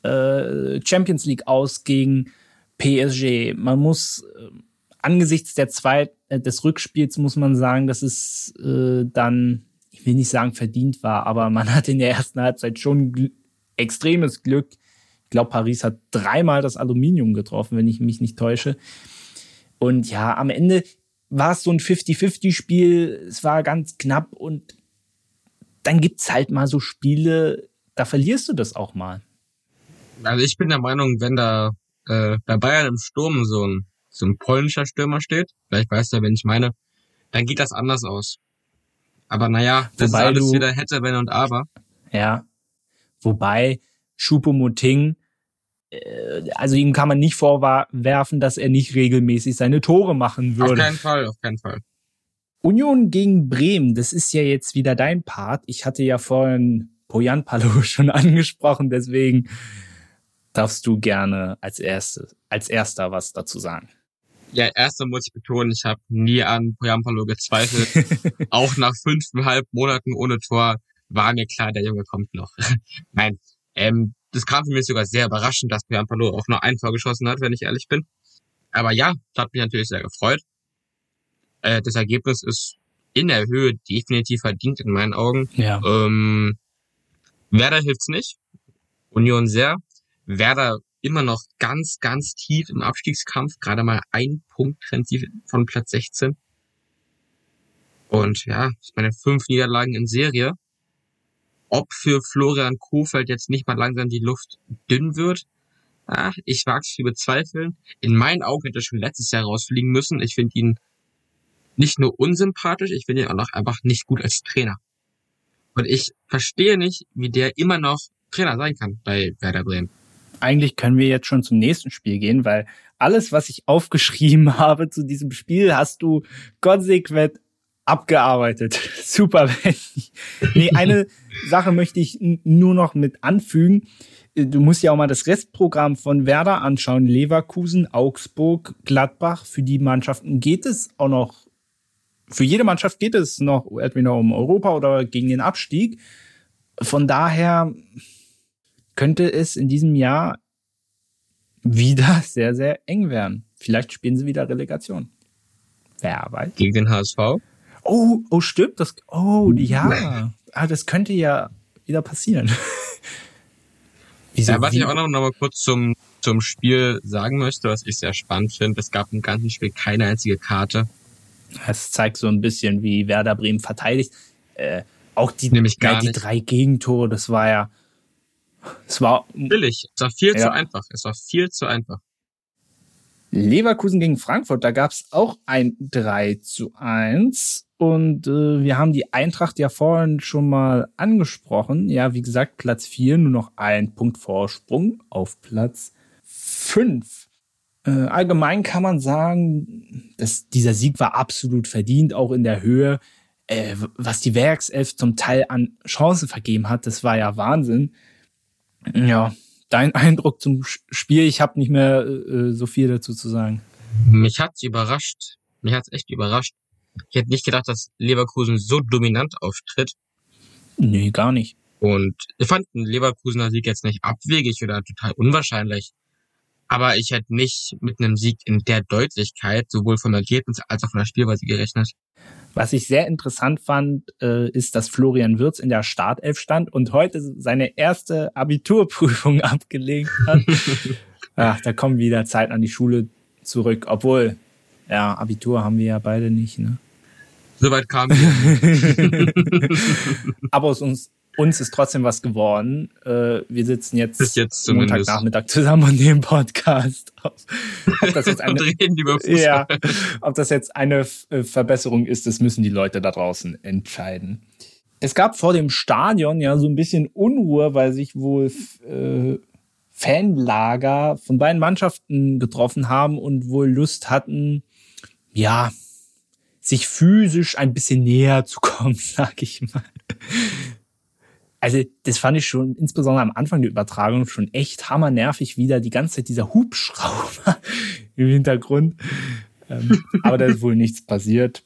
Äh, Champions League aus gegen PSG. Man muss äh, angesichts der zweit, äh, des Rückspiels muss man sagen, dass es äh, dann, ich will nicht sagen verdient war, aber man hat in der ersten Halbzeit schon gl extremes Glück. Ich glaube, Paris hat dreimal das Aluminium getroffen, wenn ich mich nicht täusche. Und ja, am Ende war es so ein 50-50-Spiel. Es war ganz knapp und dann gibt's halt mal so Spiele, da verlierst du das auch mal. Also ich bin der Meinung, wenn da äh, bei Bayern im Sturm so ein, so ein polnischer Stürmer steht, vielleicht weißt du, wen ich meine, dann geht das anders aus. Aber naja, das Wobei ist alles du, wieder hätte, wenn und aber. Ja. Wobei Schupomoting, äh, also ihm kann man nicht vorwerfen, dass er nicht regelmäßig seine Tore machen würde. Auf keinen Fall, auf keinen Fall. Union gegen Bremen, das ist ja jetzt wieder dein Part. Ich hatte ja vorhin Poyan Palo schon angesprochen, deswegen darfst du gerne als erstes, als erster was dazu sagen. Ja, erster muss ich betonen, ich habe nie an Poyampalo gezweifelt. Auch nach fünfeinhalb Monaten ohne Tor war mir klar, der Junge kommt noch. Nein, ähm, das kam für mich sogar sehr überraschend, dass Poyampalo auch nur ein Tor geschossen hat, wenn ich ehrlich bin. Aber ja, das hat mich natürlich sehr gefreut. Äh, das Ergebnis ist in der Höhe definitiv verdient in meinen Augen. Ja. Ähm, Werder hilft's nicht. Union sehr. Werder immer noch ganz, ganz tief im Abstiegskampf, gerade mal ein Punkt trennt sie von Platz 16. Und ja, ich meine, fünf Niederlagen in Serie. Ob für Florian Kofeld jetzt nicht mal langsam die Luft dünn wird, ah, ich wag's zu bezweifeln. In meinen Augen hätte er schon letztes Jahr rausfliegen müssen. Ich finde ihn nicht nur unsympathisch, ich finde ihn auch noch einfach nicht gut als Trainer. Und ich verstehe nicht, wie der immer noch Trainer sein kann bei Werder Bremen eigentlich können wir jetzt schon zum nächsten Spiel gehen, weil alles, was ich aufgeschrieben habe zu diesem Spiel, hast du konsequent abgearbeitet. Super. nee, eine Sache möchte ich nur noch mit anfügen. Du musst ja auch mal das Restprogramm von Werder anschauen. Leverkusen, Augsburg, Gladbach. Für die Mannschaften geht es auch noch, für jede Mannschaft geht es noch entweder um Europa oder gegen den Abstieg. Von daher, könnte es in diesem Jahr wieder sehr, sehr eng werden. Vielleicht spielen sie wieder Relegation. Wer weiß. Gegen den HSV? Oh, oh, stimmt. Das, oh, ja. Ah, das könnte ja wieder passieren. Wieso, ja, was ich auch noch, noch mal kurz zum, zum Spiel sagen möchte, was ich sehr spannend finde, es gab im ganzen Spiel keine einzige Karte. Es zeigt so ein bisschen, wie Werder Bremen verteidigt. Äh, auch die, Nämlich gar ja, die drei Gegentore, das war ja, es war billig. Es war viel ja. zu einfach. Es war viel zu einfach. Leverkusen gegen Frankfurt, da gab es auch ein 3 zu 1. Und äh, wir haben die Eintracht ja vorhin schon mal angesprochen. Ja, wie gesagt, Platz 4, nur noch ein Punkt Vorsprung auf Platz 5. Äh, allgemein kann man sagen, dass dieser Sieg war absolut verdient, auch in der Höhe. Äh, was die Werkself zum Teil an Chancen vergeben hat, das war ja Wahnsinn. Ja, dein Eindruck zum Spiel? Ich habe nicht mehr äh, so viel dazu zu sagen. Mich hat's überrascht. Mich hat's echt überrascht. Ich hätte nicht gedacht, dass Leverkusen so dominant auftritt. Nee, gar nicht. Und ich fand den Leverkusener Sieg jetzt nicht abwegig oder total unwahrscheinlich. Aber ich hätte nicht mit einem Sieg in der Deutlichkeit, sowohl vom Ergebnis als auch von der Spielweise gerechnet. Was ich sehr interessant fand, äh, ist, dass Florian Wirz in der Startelf stand und heute seine erste Abiturprüfung abgelegt hat. Ach, da kommen wieder Zeit an die Schule zurück. Obwohl, ja, Abitur haben wir ja beide nicht, ne? Soweit kam. Aber aus uns uns ist trotzdem was geworden. Äh, wir sitzen jetzt, Bis jetzt Montagnachmittag zusammen und nehmen Podcast auf. Ob das jetzt eine, ja, ob das jetzt eine äh, Verbesserung ist, das müssen die Leute da draußen entscheiden. Es gab vor dem Stadion ja so ein bisschen Unruhe, weil sich wohl äh, Fanlager von beiden Mannschaften getroffen haben und wohl Lust hatten, ja, sich physisch ein bisschen näher zu kommen, sag ich mal also das fand ich schon insbesondere am Anfang der Übertragung schon echt hammernervig, wieder die ganze Zeit dieser Hubschrauber im Hintergrund. Ähm, aber da ist wohl nichts passiert.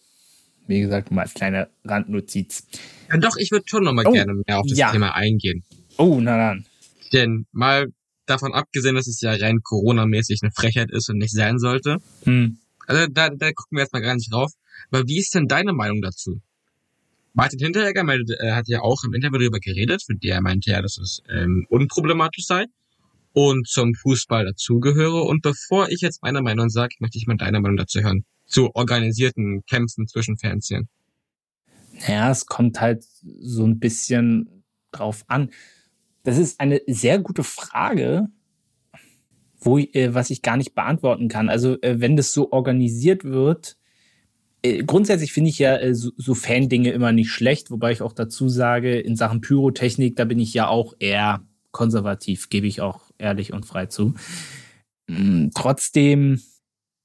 Wie gesagt, mal als kleine Randnotiz. Ja, doch, ich würde schon noch mal oh, gerne mehr auf das ja. Thema eingehen. Oh, na dann. Denn mal davon abgesehen, dass es ja rein Corona-mäßig eine Frechheit ist und nicht sein sollte. Hm. Also da, da gucken wir jetzt mal gar nicht drauf. Aber wie ist denn deine Meinung dazu? Martin Hinteregger meinte, er hat ja auch im Interview darüber geredet, für der meinte ja, dass es ähm, unproblematisch sei und zum Fußball dazugehöre. Und bevor ich jetzt meine Meinung sage, möchte ich mal deine Meinung dazu hören. Zu organisierten Kämpfen zwischen Fans hier. Naja, es kommt halt so ein bisschen drauf an. Das ist eine sehr gute Frage, wo äh, was ich gar nicht beantworten kann. Also, äh, wenn das so organisiert wird, äh, grundsätzlich finde ich ja äh, so, so Fan-Dinge immer nicht schlecht, wobei ich auch dazu sage, in Sachen Pyrotechnik, da bin ich ja auch eher konservativ, gebe ich auch ehrlich und frei zu. Hm, trotzdem,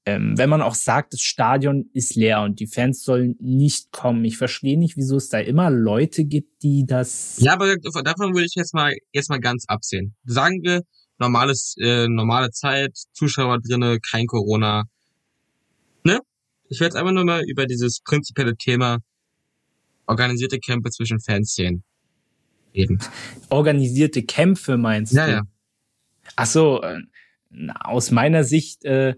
ähm, wenn man auch sagt, das Stadion ist leer und die Fans sollen nicht kommen, ich verstehe nicht, wieso es da immer Leute gibt, die das. Ja, aber davon würde ich jetzt mal jetzt mal ganz absehen. Sagen wir normales äh, normale Zeit, Zuschauer drinne, kein Corona, ne? Ich will jetzt einfach nur mal über dieses prinzipielle Thema organisierte Kämpfe zwischen Fanszenen reden. Organisierte Kämpfe meinst ja, du? Ja, ja. Ach so, äh, aus meiner Sicht, äh,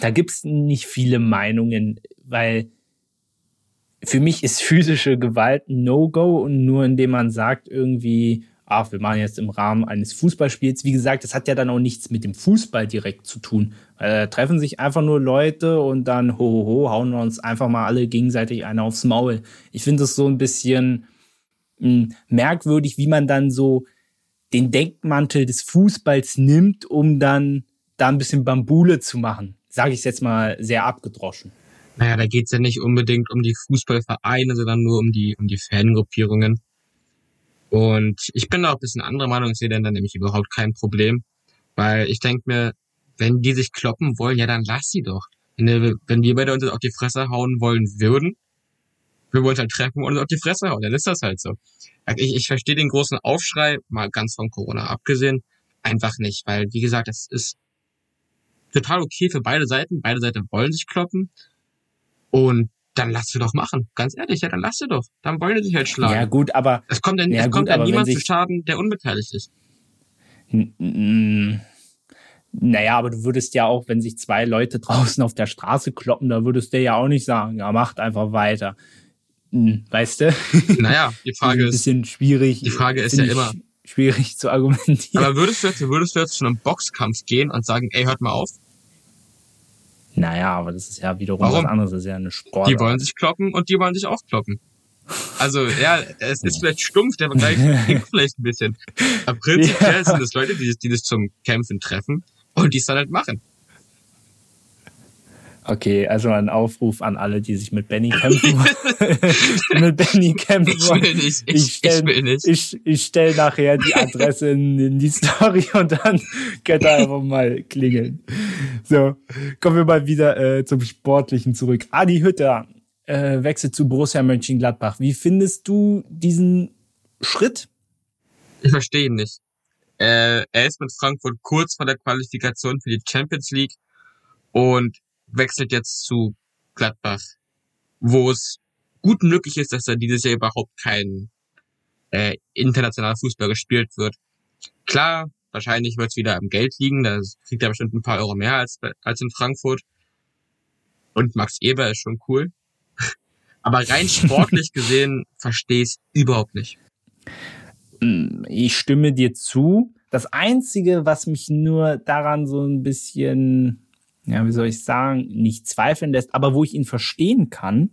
da gibt's nicht viele Meinungen, weil für mich ist physische Gewalt ein No-Go und nur indem man sagt irgendwie, ach, wir machen jetzt im Rahmen eines Fußballspiels. Wie gesagt, das hat ja dann auch nichts mit dem Fußball direkt zu tun. Weil da treffen sich einfach nur Leute und dann ho, ho, ho, hauen wir uns einfach mal alle gegenseitig einer aufs Maul. Ich finde es so ein bisschen hm, merkwürdig, wie man dann so den Denkmantel des Fußballs nimmt, um dann da ein bisschen Bambule zu machen. Sage ich jetzt mal sehr abgedroschen. Naja, da geht's ja nicht unbedingt um die Fußballvereine, sondern nur um die, um die Fangruppierungen. Und ich bin da auch ein bisschen anderer Meinung, ich sehe dann nämlich überhaupt kein Problem. Weil ich denke mir, wenn die sich kloppen wollen, ja dann lass sie doch. Wenn, wenn wir beide uns auf die Fresse hauen wollen würden, wir wollen halt treffen und uns auf die Fresse hauen, dann ist das halt so. Ich, ich verstehe den großen Aufschrei, mal ganz von Corona abgesehen, einfach nicht, weil, wie gesagt, das ist total okay für beide Seiten. Beide Seiten wollen sich kloppen. Und dann lass sie doch machen. Ganz ehrlich, ja, dann lass sie doch. Dann wollen sie sich halt schlagen. Ja, gut, aber. Es kommt dann, ja, es kommt dann niemand zu Schaden, der unbeteiligt ist. Naja, aber du würdest ja auch, wenn sich zwei Leute draußen auf der Straße kloppen, da würdest du ja auch nicht sagen, ja, macht einfach weiter. Hm, weißt du? Naja, die Frage ist. Ein bisschen schwierig. Die Frage ist ja immer. Schwierig zu argumentieren. Aber würdest du jetzt, würdest du jetzt zu einem Boxkampf gehen und sagen, ey, hört mal auf? Naja, aber das ist ja wiederum Warum? was anderes. Das ist ja eine Sport. Die wollen sich kloppen und die wollen sich auch kloppen. Also, ja, es ist vielleicht stumpf, der Vergleich klingt vielleicht ein bisschen. Aber prinzipiell ja. sind es Leute, die, die das zum Kämpfen treffen und die es dann halt machen. Okay, also ein Aufruf an alle, die sich mit Benny kämpfen mit Benny kämpfen Ich will nicht. Ich, ich, stell, ich will nicht. Ich, ich stell nachher die Adresse in, in die Story und dann könnt ihr einfach mal klingeln. So, kommen wir mal wieder äh, zum Sportlichen zurück. Adi Hütter äh, wechselt zu Borussia Mönchengladbach. Wie findest du diesen Schritt? Ich verstehe ihn nicht. Äh, er ist mit Frankfurt kurz vor der Qualifikation für die Champions League und wechselt jetzt zu Gladbach, wo es gut möglich ist, dass er dieses Jahr überhaupt kein äh, internationaler Fußball gespielt wird. Klar, wahrscheinlich wird es wieder am Geld liegen, da kriegt er bestimmt ein paar Euro mehr als, als in Frankfurt. Und Max Eber ist schon cool. Aber rein sportlich gesehen verstehe ich es überhaupt nicht. Hm, ich stimme dir zu. Das Einzige, was mich nur daran so ein bisschen, ja, wie soll ich sagen, nicht zweifeln lässt, aber wo ich ihn verstehen kann,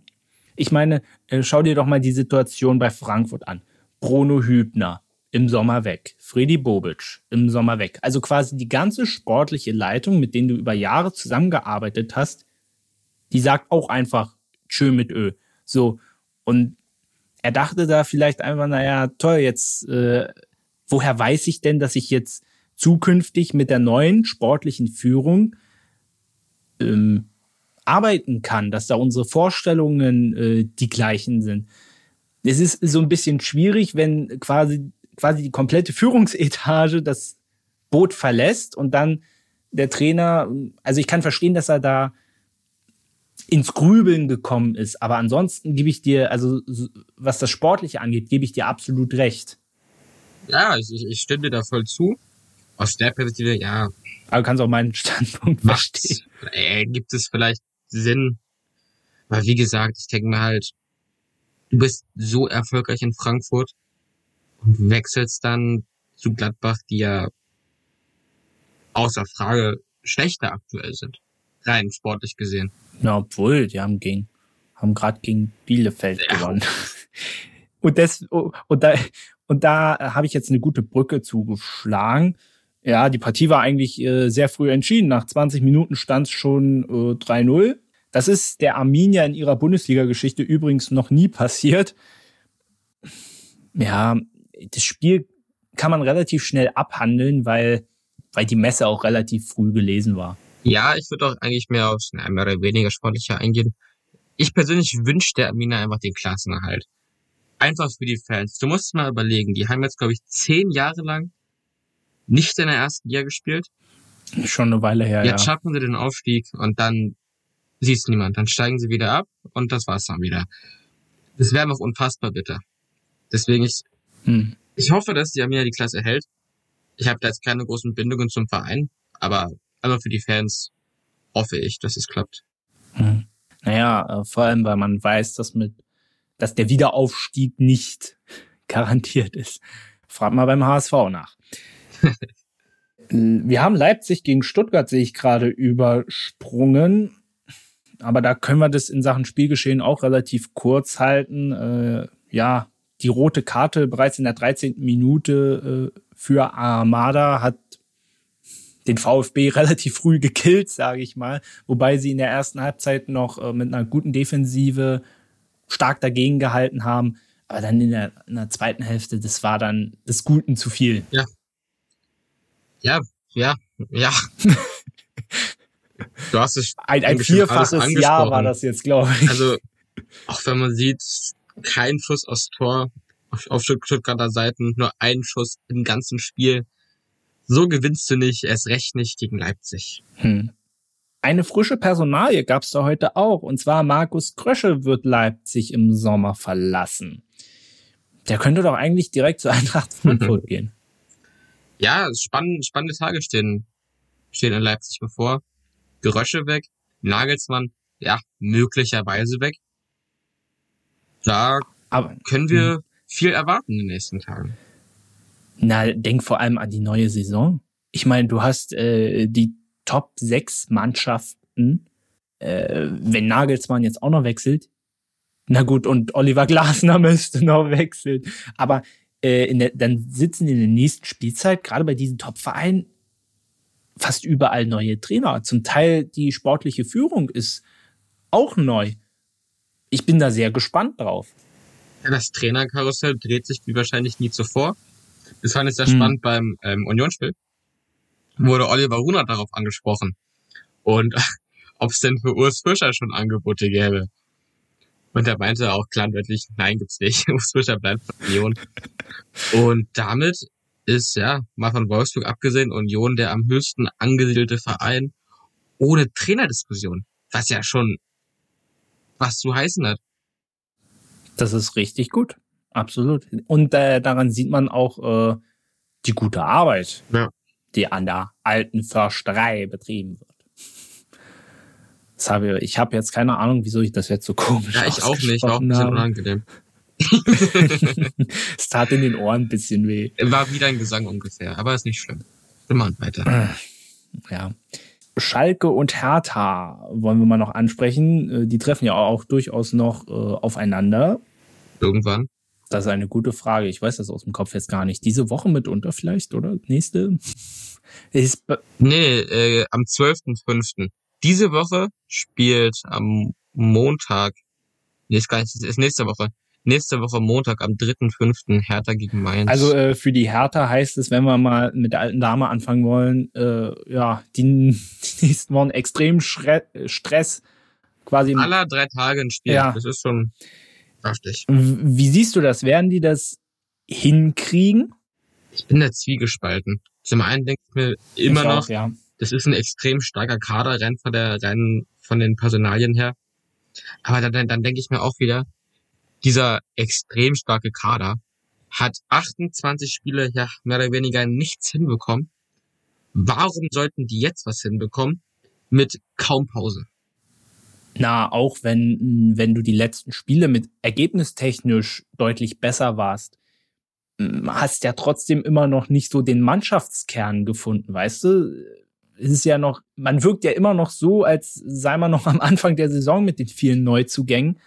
ich meine, äh, schau dir doch mal die Situation bei Frankfurt an. Bruno Hübner im Sommer weg. Freddy Bobic im Sommer weg. Also quasi die ganze sportliche Leitung, mit denen du über Jahre zusammengearbeitet hast, die sagt auch einfach Tschö mit Ö. So. Und er dachte da vielleicht einfach, naja, toll, jetzt, äh, woher weiß ich denn, dass ich jetzt zukünftig mit der neuen sportlichen Führung ähm, arbeiten kann, dass da unsere Vorstellungen äh, die gleichen sind. Es ist so ein bisschen schwierig, wenn quasi, quasi die komplette Führungsetage das Boot verlässt und dann der Trainer, also ich kann verstehen, dass er da ins Grübeln gekommen ist. Aber ansonsten gebe ich dir, also was das Sportliche angeht, gebe ich dir absolut recht. Ja, ich, ich stimme dir da voll zu. Aus der Perspektive, ja. Aber du kannst auch meinen Standpunkt verstehen. Äh, gibt es vielleicht Sinn? Weil wie gesagt, ich denke mir halt, du bist so erfolgreich in Frankfurt und wechselst dann zu Gladbach, die ja außer Frage schlechter aktuell sind. Rein sportlich gesehen. Na, obwohl, die haben gegen, haben gerade gegen Bielefeld ja. gewonnen. Und das, und da, und da habe ich jetzt eine gute Brücke zugeschlagen. Ja, die Partie war eigentlich äh, sehr früh entschieden. Nach 20 Minuten stand es schon äh, 3-0. Das ist der Arminia in ihrer Bundesliga-Geschichte übrigens noch nie passiert. Ja, das Spiel kann man relativ schnell abhandeln, weil, weil die Messe auch relativ früh gelesen war. Ja, ich würde auch eigentlich mehr aufs na, mehr oder weniger sportlicher eingehen. Ich persönlich wünsche der Amina einfach den Klassenerhalt. Einfach für die Fans. Du musst mal überlegen, die haben jetzt, glaube ich, zehn Jahre lang nicht in der ersten Liga gespielt. Schon eine Weile her, Jetzt ja. schaffen sie den Aufstieg und dann siehst niemand. Dann steigen sie wieder ab und das war's dann wieder. Das wäre noch unfassbar bitter. Deswegen ich, hm. ich hoffe, dass die Amina die Klasse hält. Ich habe da jetzt keine großen Bindungen zum Verein, aber aber für die Fans hoffe ich, dass es klappt. Hm. Naja, äh, vor allem, weil man weiß, dass mit, dass der Wiederaufstieg nicht garantiert ist. Frag mal beim HSV nach. Wir haben Leipzig gegen Stuttgart, sehe ich gerade, übersprungen. Aber da können wir das in Sachen Spielgeschehen auch relativ kurz halten. Äh, ja, die rote Karte bereits in der 13. Minute äh, für Armada hat den VfB relativ früh gekillt, sage ich mal, wobei sie in der ersten Halbzeit noch äh, mit einer guten Defensive stark dagegen gehalten haben. Aber dann in der, in der zweiten Hälfte, das war dann des Guten zu viel. Ja. Ja, ja, ja. du hast es. Ein, ein vierfaches Jahr war das jetzt, glaube ich. Also, auch wenn man sieht, kein Schuss aus Tor auf Stuttgarter Seiten, nur ein Schuss im ganzen Spiel. So gewinnst du nicht, erst recht nicht gegen Leipzig. Hm. Eine frische Personalie gab es da heute auch, und zwar Markus Krösche wird Leipzig im Sommer verlassen. Der könnte doch eigentlich direkt zu Eintracht Frankfurt gehen. Ja, spannend, spannende Tage stehen, stehen in Leipzig bevor. Gerösche weg, Nagelsmann, ja, möglicherweise weg. Da Aber, können wir hm. viel erwarten in den nächsten Tagen. Na, denk vor allem an die neue Saison. Ich meine, du hast äh, die Top 6 Mannschaften. Äh, wenn Nagelsmann jetzt auch noch wechselt, na gut, und Oliver Glasner müsste noch wechseln. Aber äh, in der, dann sitzen in der nächsten Spielzeit, gerade bei diesen Top-Vereinen, fast überall neue Trainer. Zum Teil die sportliche Führung ist auch neu. Ich bin da sehr gespannt drauf. Ja, das Trainerkarussell dreht sich wie wahrscheinlich nie zuvor. Das fand ich sehr hm. spannend beim ähm, Unionsspiel. Wurde Oliver Runert darauf angesprochen. Und ob es denn für Urs Fischer schon Angebote gäbe. Und er meinte auch klar deutlich, nein, gibt's nicht. Urs Fischer bleibt bei Union. Und damit ist, ja, mal von Wolfsburg abgesehen, Union der am höchsten angesiedelte Verein ohne Trainerdiskussion. Was ja schon was zu heißen hat. Das ist richtig gut. Absolut. Und äh, daran sieht man auch äh, die gute Arbeit, ja. die an der alten Försterei betrieben wird. Habe ich, habe jetzt keine Ahnung, wieso ich das jetzt so komisch Ja, ich auch nicht, auch ein bisschen unangenehm. es tat in den Ohren ein bisschen weh. War wieder ein Gesang ungefähr, aber ist nicht schlimm. Machen weiter. Ja. Schalke und Hertha wollen wir mal noch ansprechen. Äh, die treffen ja auch durchaus noch äh, aufeinander. Irgendwann. Das ist eine gute Frage. Ich weiß das aus dem Kopf jetzt gar nicht. Diese Woche mitunter vielleicht, oder? Nächste? Ist nee, äh, am 12.05. Diese Woche spielt am Montag, nee, ist gar nicht, ist nächste Woche, nächste Woche Montag am 3.5. Hertha gegen Mainz. Also äh, für die Hertha heißt es, wenn wir mal mit der alten Dame anfangen wollen, äh, ja, die, die nächsten Wochen extrem Schre Stress quasi. Aller drei Tage ein Spiel. Ja. Das ist schon kraftig. Wie siehst du das? Werden die das hinkriegen? Ich bin da zwiegespalten. Zum einen denke ich mir immer ich noch, ja. Das ist ein extrem starker Kader rein von der rein von den Personalien her. Aber dann, dann denke ich mir auch wieder, dieser extrem starke Kader hat 28 Spiele ja mehr oder weniger nichts hinbekommen. Warum sollten die jetzt was hinbekommen mit kaum Pause? Na, auch wenn, wenn du die letzten Spiele mit ergebnistechnisch deutlich besser warst, hast ja trotzdem immer noch nicht so den Mannschaftskern gefunden, weißt du? Es ist ja noch, man wirkt ja immer noch so, als sei man noch am Anfang der Saison mit den vielen Neuzugängen.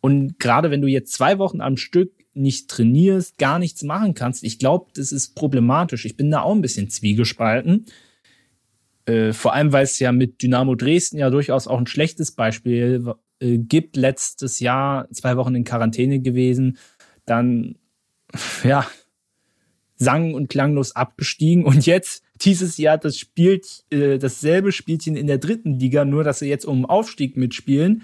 Und gerade wenn du jetzt zwei Wochen am Stück nicht trainierst, gar nichts machen kannst, ich glaube, das ist problematisch. Ich bin da auch ein bisschen zwiegespalten. Äh, vor allem, weil es ja mit Dynamo Dresden ja durchaus auch ein schlechtes Beispiel äh, gibt. Letztes Jahr zwei Wochen in Quarantäne gewesen, dann ja sang und klanglos abgestiegen und jetzt dieses Jahr das spielt äh, dasselbe Spielchen in der dritten Liga, nur dass sie jetzt um Aufstieg mitspielen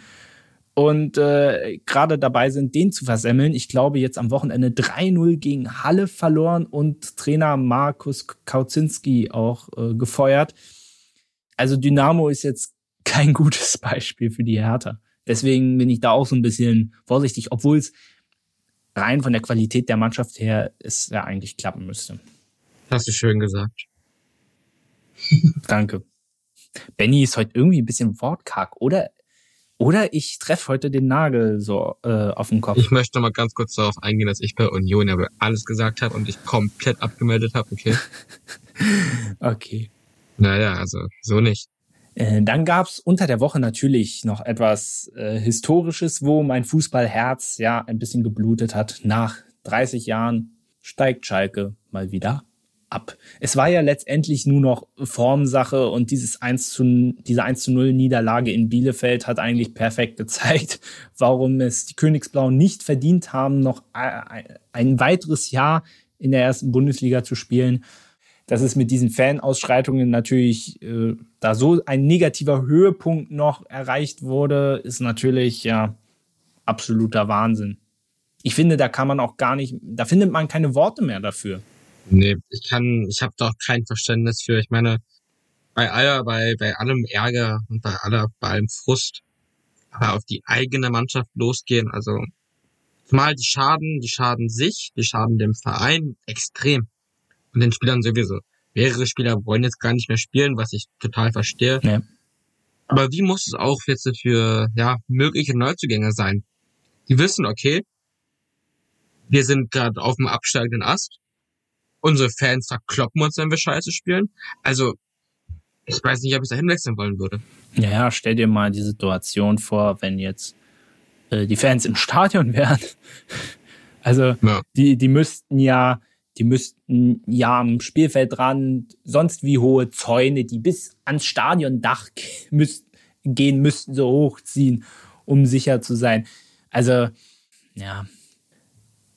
und äh, gerade dabei sind, den zu versemmeln. Ich glaube, jetzt am Wochenende 3-0 gegen Halle verloren und Trainer Markus Kauzinski auch äh, gefeuert. Also Dynamo ist jetzt kein gutes Beispiel für die Hertha. Deswegen bin ich da auch so ein bisschen vorsichtig, obwohl es rein von der Qualität der Mannschaft her es ja eigentlich klappen müsste. Hast du schön gesagt. Danke. Benny ist heute irgendwie ein bisschen wortkarg, oder? Oder ich treffe heute den Nagel so äh, auf den Kopf. Ich möchte mal ganz kurz darauf eingehen, dass ich bei Union aber alles gesagt habe und ich komplett abgemeldet habe, okay? okay. Naja, also so nicht. Äh, dann gab's unter der Woche natürlich noch etwas äh, Historisches, wo mein Fußballherz ja ein bisschen geblutet hat. Nach 30 Jahren steigt Schalke mal wieder ab. Es war ja letztendlich nur noch Formsache und dieses 1 zu, diese 1 zu 0 Niederlage in Bielefeld hat eigentlich perfekt gezeigt, warum es die Königsblauen nicht verdient haben, noch ein weiteres Jahr in der ersten Bundesliga zu spielen. Dass es mit diesen Fanausschreitungen natürlich äh, da so ein negativer Höhepunkt noch erreicht wurde, ist natürlich ja absoluter Wahnsinn. Ich finde, da kann man auch gar nicht, da findet man keine Worte mehr dafür. Nee, ich kann, ich habe doch kein Verständnis für. Ich meine, bei aller, bei, bei allem Ärger und bei aller, bei allem Frust, aber auf die eigene Mannschaft losgehen, also mal die schaden, die schaden sich, die schaden dem Verein extrem. Und den Spielern sowieso. Mehrere Spieler wollen jetzt gar nicht mehr spielen, was ich total verstehe. Ja. Aber wie muss es auch jetzt für ja, mögliche Neuzugänge sein? Die wissen, okay, wir sind gerade auf dem absteigenden Ast unsere Fans verkloppen uns, wenn wir Scheiße spielen. Also, ich weiß nicht, ob ich da hinwechseln wollen würde. Ja, ja, stell dir mal die Situation vor, wenn jetzt äh, die Fans im Stadion wären. Also, ja. die, die müssten ja, die müssten ja am Spielfeldrand sonst wie hohe Zäune, die bis ans Stadiondach müsst, gehen müssten, so hochziehen, um sicher zu sein. Also, ja,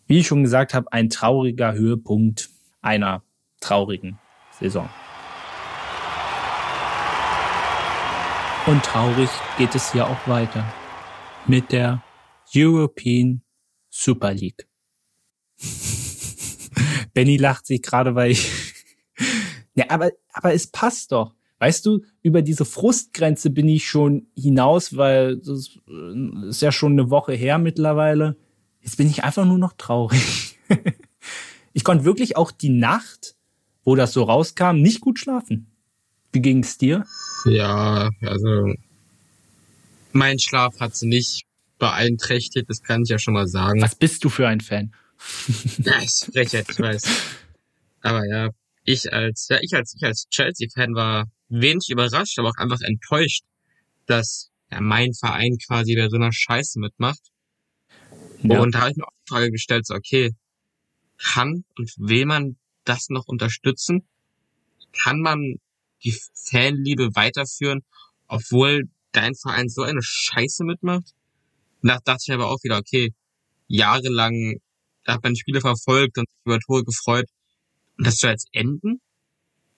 wie ich schon gesagt habe, ein trauriger Höhepunkt einer traurigen Saison. Und traurig geht es hier auch weiter mit der European Super League. Benny lacht sich gerade, weil ich. ja, aber, aber es passt doch. Weißt du, über diese Frustgrenze bin ich schon hinaus, weil das ist ja schon eine Woche her mittlerweile. Jetzt bin ich einfach nur noch traurig. ich konnte wirklich auch die Nacht, wo das so rauskam, nicht gut schlafen. Wie ging's dir? Ja, also mein Schlaf hat sie nicht beeinträchtigt, das kann ich ja schon mal sagen. Was bist du für ein Fan? ja, ist Frechheit, ich weiß. Aber ja, ich als, ja, ich als, ich als Chelsea-Fan war wenig überrascht, aber auch einfach enttäuscht, dass ja, mein Verein quasi bei so einer Scheiße mitmacht. Ja. Und da habe ich mir auch die Frage gestellt, so, okay, kann und will man das noch unterstützen? Kann man die Fanliebe weiterführen, obwohl dein Verein so eine Scheiße mitmacht? Und da dachte ich aber auch wieder, okay, jahrelang hat man Spiele verfolgt und über Tore gefreut. Und das soll jetzt enden?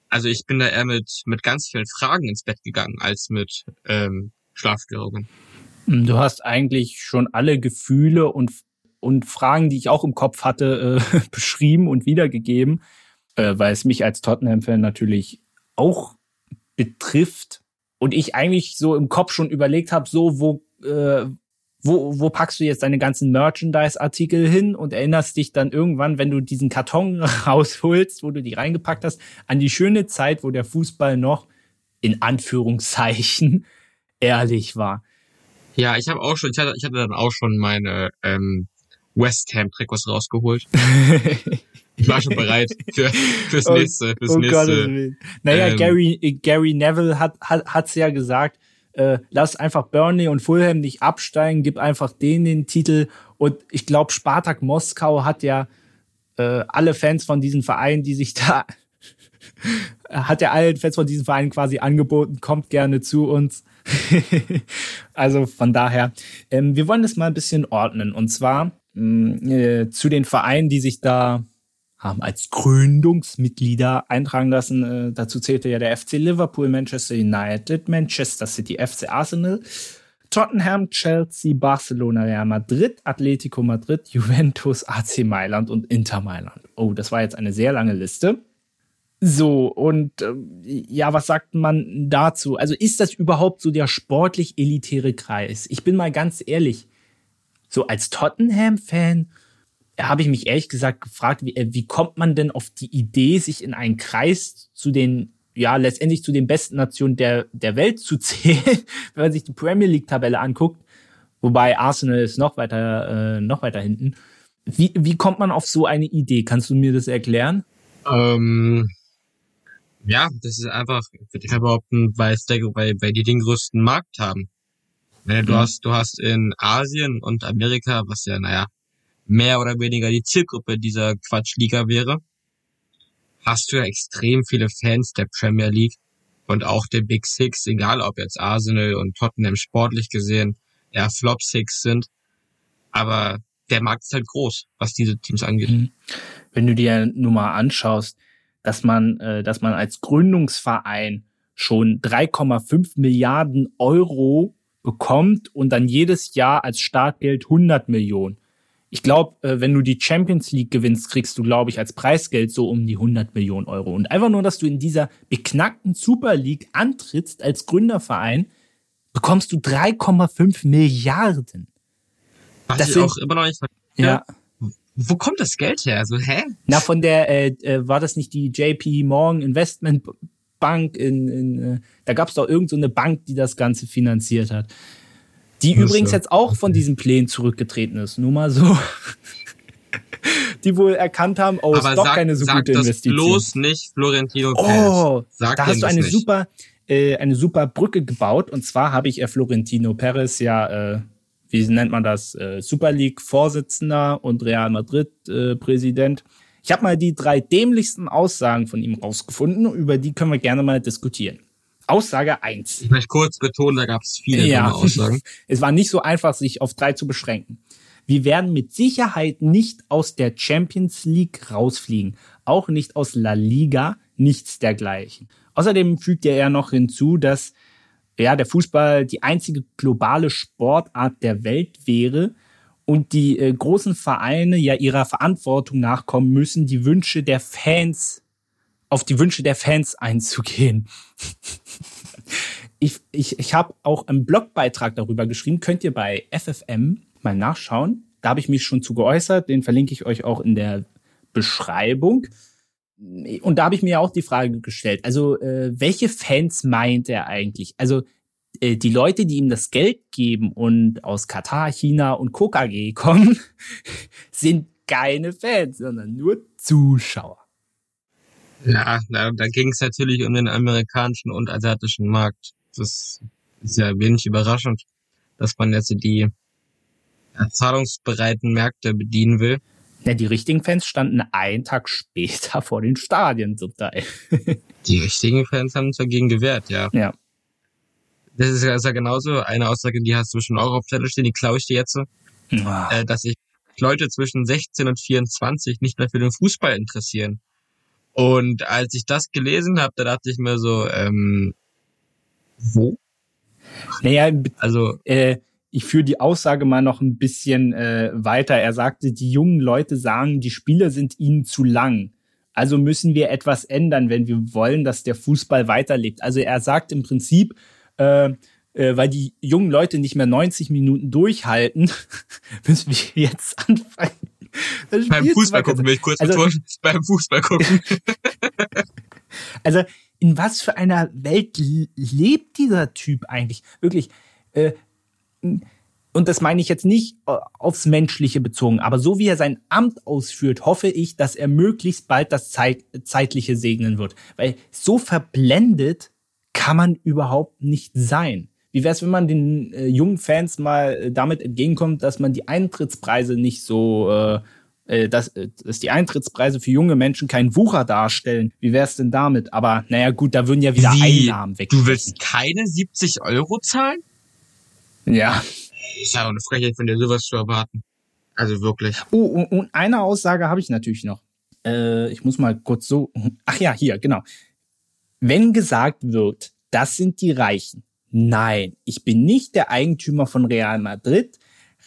Also ich bin da eher mit, mit ganz vielen Fragen ins Bett gegangen, als mit ähm, Schlafstörungen. Du hast eigentlich schon alle Gefühle und, und Fragen, die ich auch im Kopf hatte, äh, beschrieben und wiedergegeben, äh, weil es mich als Tottenham-Fan natürlich auch betrifft. Und ich eigentlich so im Kopf schon überlegt habe, so wo, äh, wo, wo packst du jetzt deine ganzen Merchandise-Artikel hin und erinnerst dich dann irgendwann, wenn du diesen Karton rausholst, wo du die reingepackt hast, an die schöne Zeit, wo der Fußball noch in Anführungszeichen ehrlich war. Ja, ich habe auch schon, ich hatte, ich hatte dann auch schon meine ähm, West Ham Trikots rausgeholt. ich war schon bereit für, fürs oh, nächste, fürs oh nächste. Naja, ähm, Gary, Gary Neville hat, hat, hat's ja gesagt, äh, lass einfach Burnley und Fulham nicht absteigen, gib einfach denen den Titel. Und ich glaube, Spartak Moskau hat ja äh, alle Fans von diesen Vereinen, die sich da hat ja allen Fans von diesen Vereinen quasi angeboten, kommt gerne zu uns. also von daher, ähm, wir wollen das mal ein bisschen ordnen. Und zwar äh, zu den Vereinen, die sich da haben als Gründungsmitglieder eintragen lassen. Äh, dazu zählte ja der FC Liverpool, Manchester United, Manchester City, FC Arsenal, Tottenham, Chelsea, Barcelona, Real Madrid, Atletico Madrid, Juventus, AC Mailand und Inter Mailand. Oh, das war jetzt eine sehr lange Liste. So, und äh, ja, was sagt man dazu? Also ist das überhaupt so der sportlich elitäre Kreis? Ich bin mal ganz ehrlich, so als Tottenham-Fan habe ich mich ehrlich gesagt gefragt, wie, äh, wie kommt man denn auf die Idee, sich in einen Kreis zu den, ja, letztendlich zu den besten Nationen der, der Welt zu zählen, wenn man sich die Premier League-Tabelle anguckt, wobei Arsenal ist noch weiter, äh, noch weiter hinten. Wie, wie kommt man auf so eine Idee? Kannst du mir das erklären? Ähm, ja, das ist einfach, würde ich behaupten, weil, weil, weil die den größten Markt haben. Du, mhm. hast, du hast in Asien und Amerika, was ja, naja, mehr oder weniger die Zielgruppe dieser Quatschliga wäre, hast du ja extrem viele Fans der Premier League und auch der Big Six, egal ob jetzt Arsenal und Tottenham sportlich gesehen eher Flop Six sind. Aber der Markt ist halt groß, was diese Teams angeht. Mhm. Wenn du dir nur mal anschaust, dass man, äh, dass man als Gründungsverein schon 3,5 Milliarden Euro bekommt und dann jedes Jahr als Startgeld 100 Millionen ich glaube, äh, wenn du die Champions League gewinnst, kriegst du, glaube ich, als Preisgeld so um die 100 Millionen Euro. Und einfach nur, dass du in dieser beknackten Super League antrittst als Gründerverein, bekommst du 3,5 Milliarden. Was das ich sind, auch immer noch nicht ja. Wo kommt das Geld her? Also, hä? Na, von der, äh, äh, war das nicht die JP Morgan Investment Bank in, in äh, da gab es doch irgendeine so Bank, die das Ganze finanziert hat. Die das übrigens jetzt auch von diesen Plänen zurückgetreten ist. Nur mal so. die wohl erkannt haben, oh, Aber ist doch sag, keine so gute Investition. bloß nicht Florentino Perez. Oh, sag da hast du eine nicht. super, äh, eine super Brücke gebaut. Und zwar habe ich äh, Florentino Perez ja, äh, wie nennt man das, äh, Super League Vorsitzender und Real Madrid äh. Ich habe mal die drei dämlichsten Aussagen von ihm rausgefunden. Über die können wir gerne mal diskutieren. Aussage eins. Ich möchte kurz betonen, da gab es viele ja. Aussagen. es war nicht so einfach, sich auf drei zu beschränken. Wir werden mit Sicherheit nicht aus der Champions League rausfliegen. Auch nicht aus La Liga, nichts dergleichen. Außerdem fügt er ja noch hinzu, dass ja, der Fußball die einzige globale Sportart der Welt wäre und die äh, großen Vereine ja ihrer Verantwortung nachkommen müssen, die Wünsche der Fans auf die Wünsche der Fans einzugehen. ich ich, ich habe auch einen Blogbeitrag darüber geschrieben, könnt ihr bei FFM mal nachschauen. Da habe ich mich schon zu geäußert, den verlinke ich euch auch in der Beschreibung. Und da habe ich mir auch die Frage gestellt, also äh, welche Fans meint er eigentlich? Also die Leute, die ihm das Geld geben und aus Katar, China und KKG kommen, sind keine Fans, sondern nur Zuschauer. Ja, da, da ging es natürlich um den amerikanischen und asiatischen Markt. Das ist ja wenig überraschend, dass man jetzt die zahlungsbereiten Märkte bedienen will. Ja, die richtigen Fans standen einen Tag später vor den Stadien zum Teil. die richtigen Fans haben uns dagegen gewehrt, ja. Ja. Das ist ja, ist ja genauso eine Aussage, die hast du schon auch auf Zettel stehen, die klaue ich dir jetzt. Ja. Äh, dass sich Leute zwischen 16 und 24 nicht mehr für den Fußball interessieren. Und als ich das gelesen habe, da dachte ich mir so, ähm, wo? Naja, also äh, ich führe die Aussage mal noch ein bisschen äh, weiter. Er sagte, die jungen Leute sagen, die Spiele sind ihnen zu lang. Also müssen wir etwas ändern, wenn wir wollen, dass der Fußball weiterlebt. Also er sagt im Prinzip, äh, äh, weil die jungen Leute nicht mehr 90 Minuten durchhalten, müssen wir jetzt anfangen. Beim Fußball gucken will ich kurz also, beim Fußball gucken. also in was für einer Welt lebt dieser Typ eigentlich? Wirklich, äh, und das meine ich jetzt nicht äh, aufs Menschliche bezogen, aber so wie er sein Amt ausführt, hoffe ich, dass er möglichst bald das Zeit, Zeitliche segnen wird. Weil so verblendet kann man überhaupt nicht sein. Wie wäre es, wenn man den äh, jungen Fans mal äh, damit entgegenkommt, dass man die Eintrittspreise nicht so, äh, äh dass, äh, dass die Eintrittspreise für junge Menschen keinen Wucher darstellen? Wie wäre es denn damit? Aber naja, gut, da würden ja wieder Wie? Einnahmen weg. Du willst keine 70 Euro zahlen? Ja. Ist ja auch eine Frechheit von dir, sowas zu erwarten. Also wirklich. Oh, und, und eine Aussage habe ich natürlich noch. Äh, ich muss mal kurz so. Ach ja, hier, genau. Wenn gesagt wird, das sind die Reichen. Nein, ich bin nicht der Eigentümer von Real Madrid.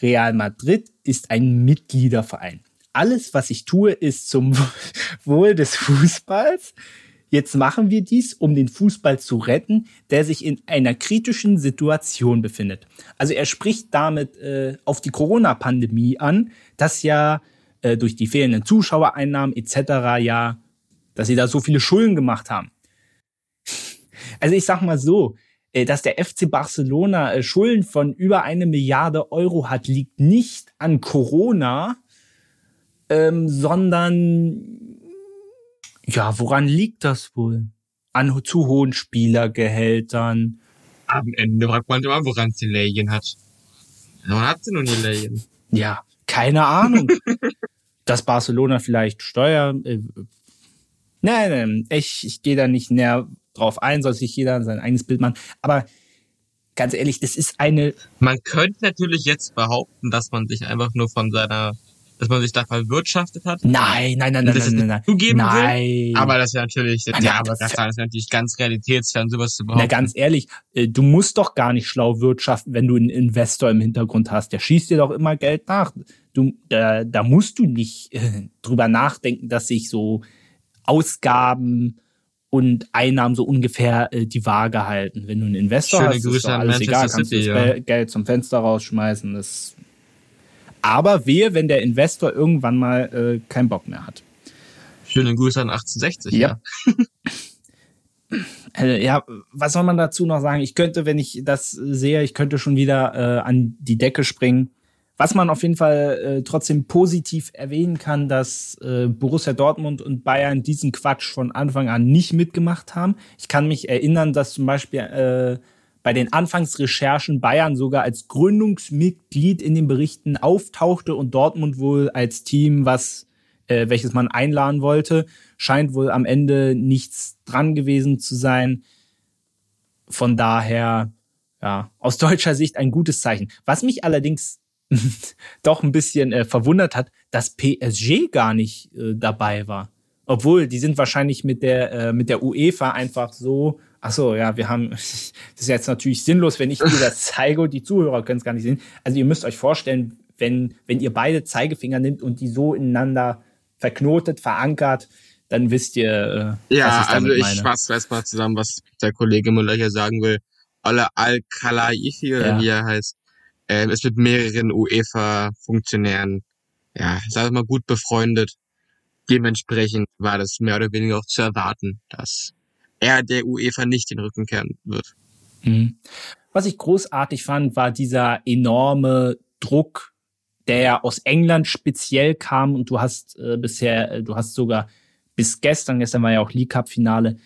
Real Madrid ist ein Mitgliederverein. Alles, was ich tue, ist zum Wohl des Fußballs. Jetzt machen wir dies, um den Fußball zu retten, der sich in einer kritischen Situation befindet. Also er spricht damit äh, auf die Corona-Pandemie an, dass ja äh, durch die fehlenden Zuschauereinnahmen etc. ja, dass sie da so viele Schulden gemacht haben. Also ich sag mal so, äh, dass der FC Barcelona äh, Schulden von über eine Milliarde Euro hat, liegt nicht an Corona, ähm, sondern ja, woran liegt das wohl? An zu hohen Spielergehältern. Am Ende fragt man immer, woran sie Leyen hat. Woran hat sie nun die Leyen? Ja, keine Ahnung. Dass Barcelona vielleicht Steuer. Äh, nein, nein, ich, ich gehe da nicht näher drauf ein, soll sich jeder sein eigenes Bild machen. Aber ganz ehrlich, das ist eine. Man könnte natürlich jetzt behaupten, dass man sich einfach nur von seiner dass man sich da verwirtschaftet hat. Nein, nein, nein, nein, das nein, nein, nein. Zugeben nein. Will. Aber das ist natürlich, ja, ja aber das ist natürlich ganz realitätsfern, sowas zu behaupten. Na, ganz ehrlich, äh, du musst doch gar nicht schlau wirtschaften, wenn du einen Investor im Hintergrund hast. Der schießt dir doch immer Geld nach. Du, da, da musst du nicht äh, drüber nachdenken, dass sich so Ausgaben und Einnahmen so ungefähr äh, die Waage halten. Wenn du einen Investor Schöne hast, Grüße ist doch alles egal, kannst City, du das ja. Geld zum Fenster rausschmeißen. Das aber wehe, wenn der Investor irgendwann mal äh, keinen Bock mehr hat. Schöne Grüße an 1860. Ja. ja. also, ja, was soll man dazu noch sagen? Ich könnte, wenn ich das sehe, ich könnte schon wieder äh, an die Decke springen. Was man auf jeden Fall äh, trotzdem positiv erwähnen kann, dass äh, Borussia Dortmund und Bayern diesen Quatsch von Anfang an nicht mitgemacht haben. Ich kann mich erinnern, dass zum Beispiel äh, bei den Anfangsrecherchen Bayern sogar als Gründungsmitglied in den Berichten auftauchte und Dortmund wohl als Team, was äh, welches man einladen wollte, scheint wohl am Ende nichts dran gewesen zu sein. Von daher, ja, aus deutscher Sicht ein gutes Zeichen. Was mich allerdings doch ein bisschen äh, verwundert hat, dass PSG gar nicht äh, dabei war. Obwohl, die sind wahrscheinlich mit der, äh, mit der UEFA einfach so Ach so, ja, wir haben, das ist jetzt natürlich sinnlos, wenn ich dir das zeige und die Zuhörer können es gar nicht sehen. Also ihr müsst euch vorstellen, wenn, wenn ihr beide Zeigefinger nimmt und die so ineinander verknotet, verankert, dann wisst ihr, äh, ja, was ich damit also ich fasse erstmal zusammen, was der Kollege Müller hier sagen will. Alle Al-Khalaifi, oder ja. wie er heißt, äh, ist mit mehreren UEFA-Funktionären, ja, sag ich mal, gut befreundet. Dementsprechend war das mehr oder weniger auch zu erwarten, dass er der UEFA nicht den Rücken kehren wird. Mhm. Was ich großartig fand, war dieser enorme Druck, der ja aus England speziell kam und du hast äh, bisher, äh, du hast sogar bis gestern, gestern war ja auch League Cup Finale,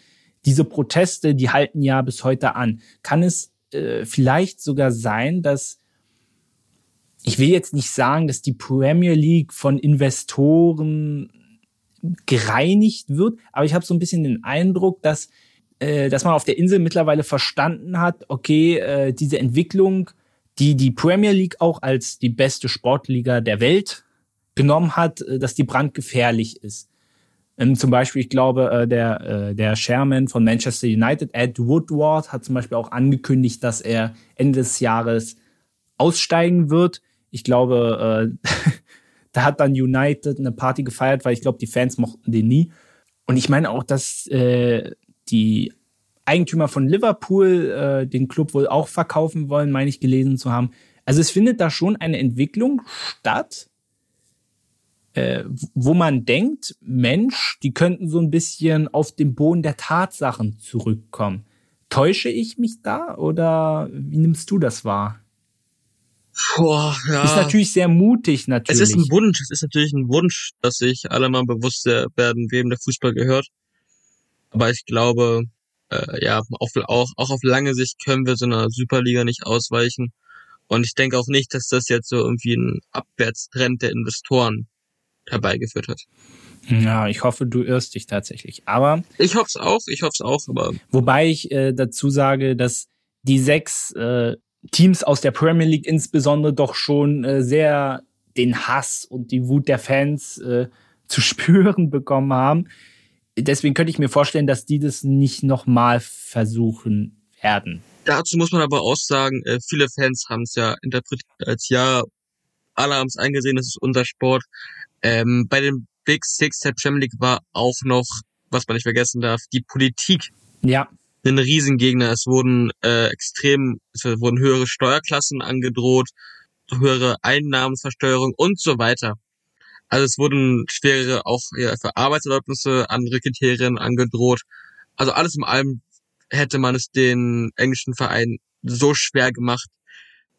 diese Proteste, die halten ja bis heute an. Kann es äh, vielleicht sogar sein, dass ich will jetzt nicht sagen, dass die Premier League von Investoren gereinigt wird, aber ich habe so ein bisschen den Eindruck, dass äh, dass man auf der Insel mittlerweile verstanden hat, okay, äh, diese Entwicklung, die die Premier League auch als die beste Sportliga der Welt genommen hat, äh, dass die brandgefährlich ist. Ähm, zum Beispiel, ich glaube, äh, der, äh, der Chairman von Manchester United, Ed Woodward, hat zum Beispiel auch angekündigt, dass er Ende des Jahres aussteigen wird. Ich glaube, äh, da hat dann United eine Party gefeiert, weil ich glaube, die Fans mochten den nie. Und ich meine auch, dass äh, die Eigentümer von Liverpool äh, den Club wohl auch verkaufen wollen, meine ich gelesen zu haben. Also es findet da schon eine Entwicklung statt, äh, wo man denkt, Mensch, die könnten so ein bisschen auf den Boden der Tatsachen zurückkommen. Täusche ich mich da oder wie nimmst du das wahr? Boah, ja. Ist natürlich sehr mutig, natürlich. Es ist ein Wunsch, es ist natürlich ein Wunsch, dass sich alle mal bewusst werden, wem der Fußball gehört. Aber ich glaube, äh, ja, auch, auch, auch auf lange Sicht können wir so einer Superliga nicht ausweichen. Und ich denke auch nicht, dass das jetzt so irgendwie ein Abwärtstrend der Investoren herbeigeführt hat. Ja, ich hoffe, du irrst dich tatsächlich. Aber ich hoffe es auch, ich hoffe es auch. Aber wobei ich äh, dazu sage, dass die sechs äh, Teams aus der Premier League insbesondere doch schon äh, sehr den Hass und die Wut der Fans äh, zu spüren bekommen haben. Deswegen könnte ich mir vorstellen, dass die das nicht nochmal versuchen werden. Dazu muss man aber auch sagen, äh, viele Fans haben es ja interpretiert als ja, alle haben es eingesehen, das ist unser Sport. Ähm, bei den Big Six der Premier League war auch noch, was man nicht vergessen darf, die Politik. Ja. Ein Riesengegner. Es wurden äh, extrem, es wurden höhere Steuerklassen angedroht, höhere Einnahmenversteuerung und so weiter. Also es wurden schwerere auch ja, für Arbeitserlaubnisse, andere Kriterien angedroht. Also alles in allem hätte man es den englischen Vereinen so schwer gemacht,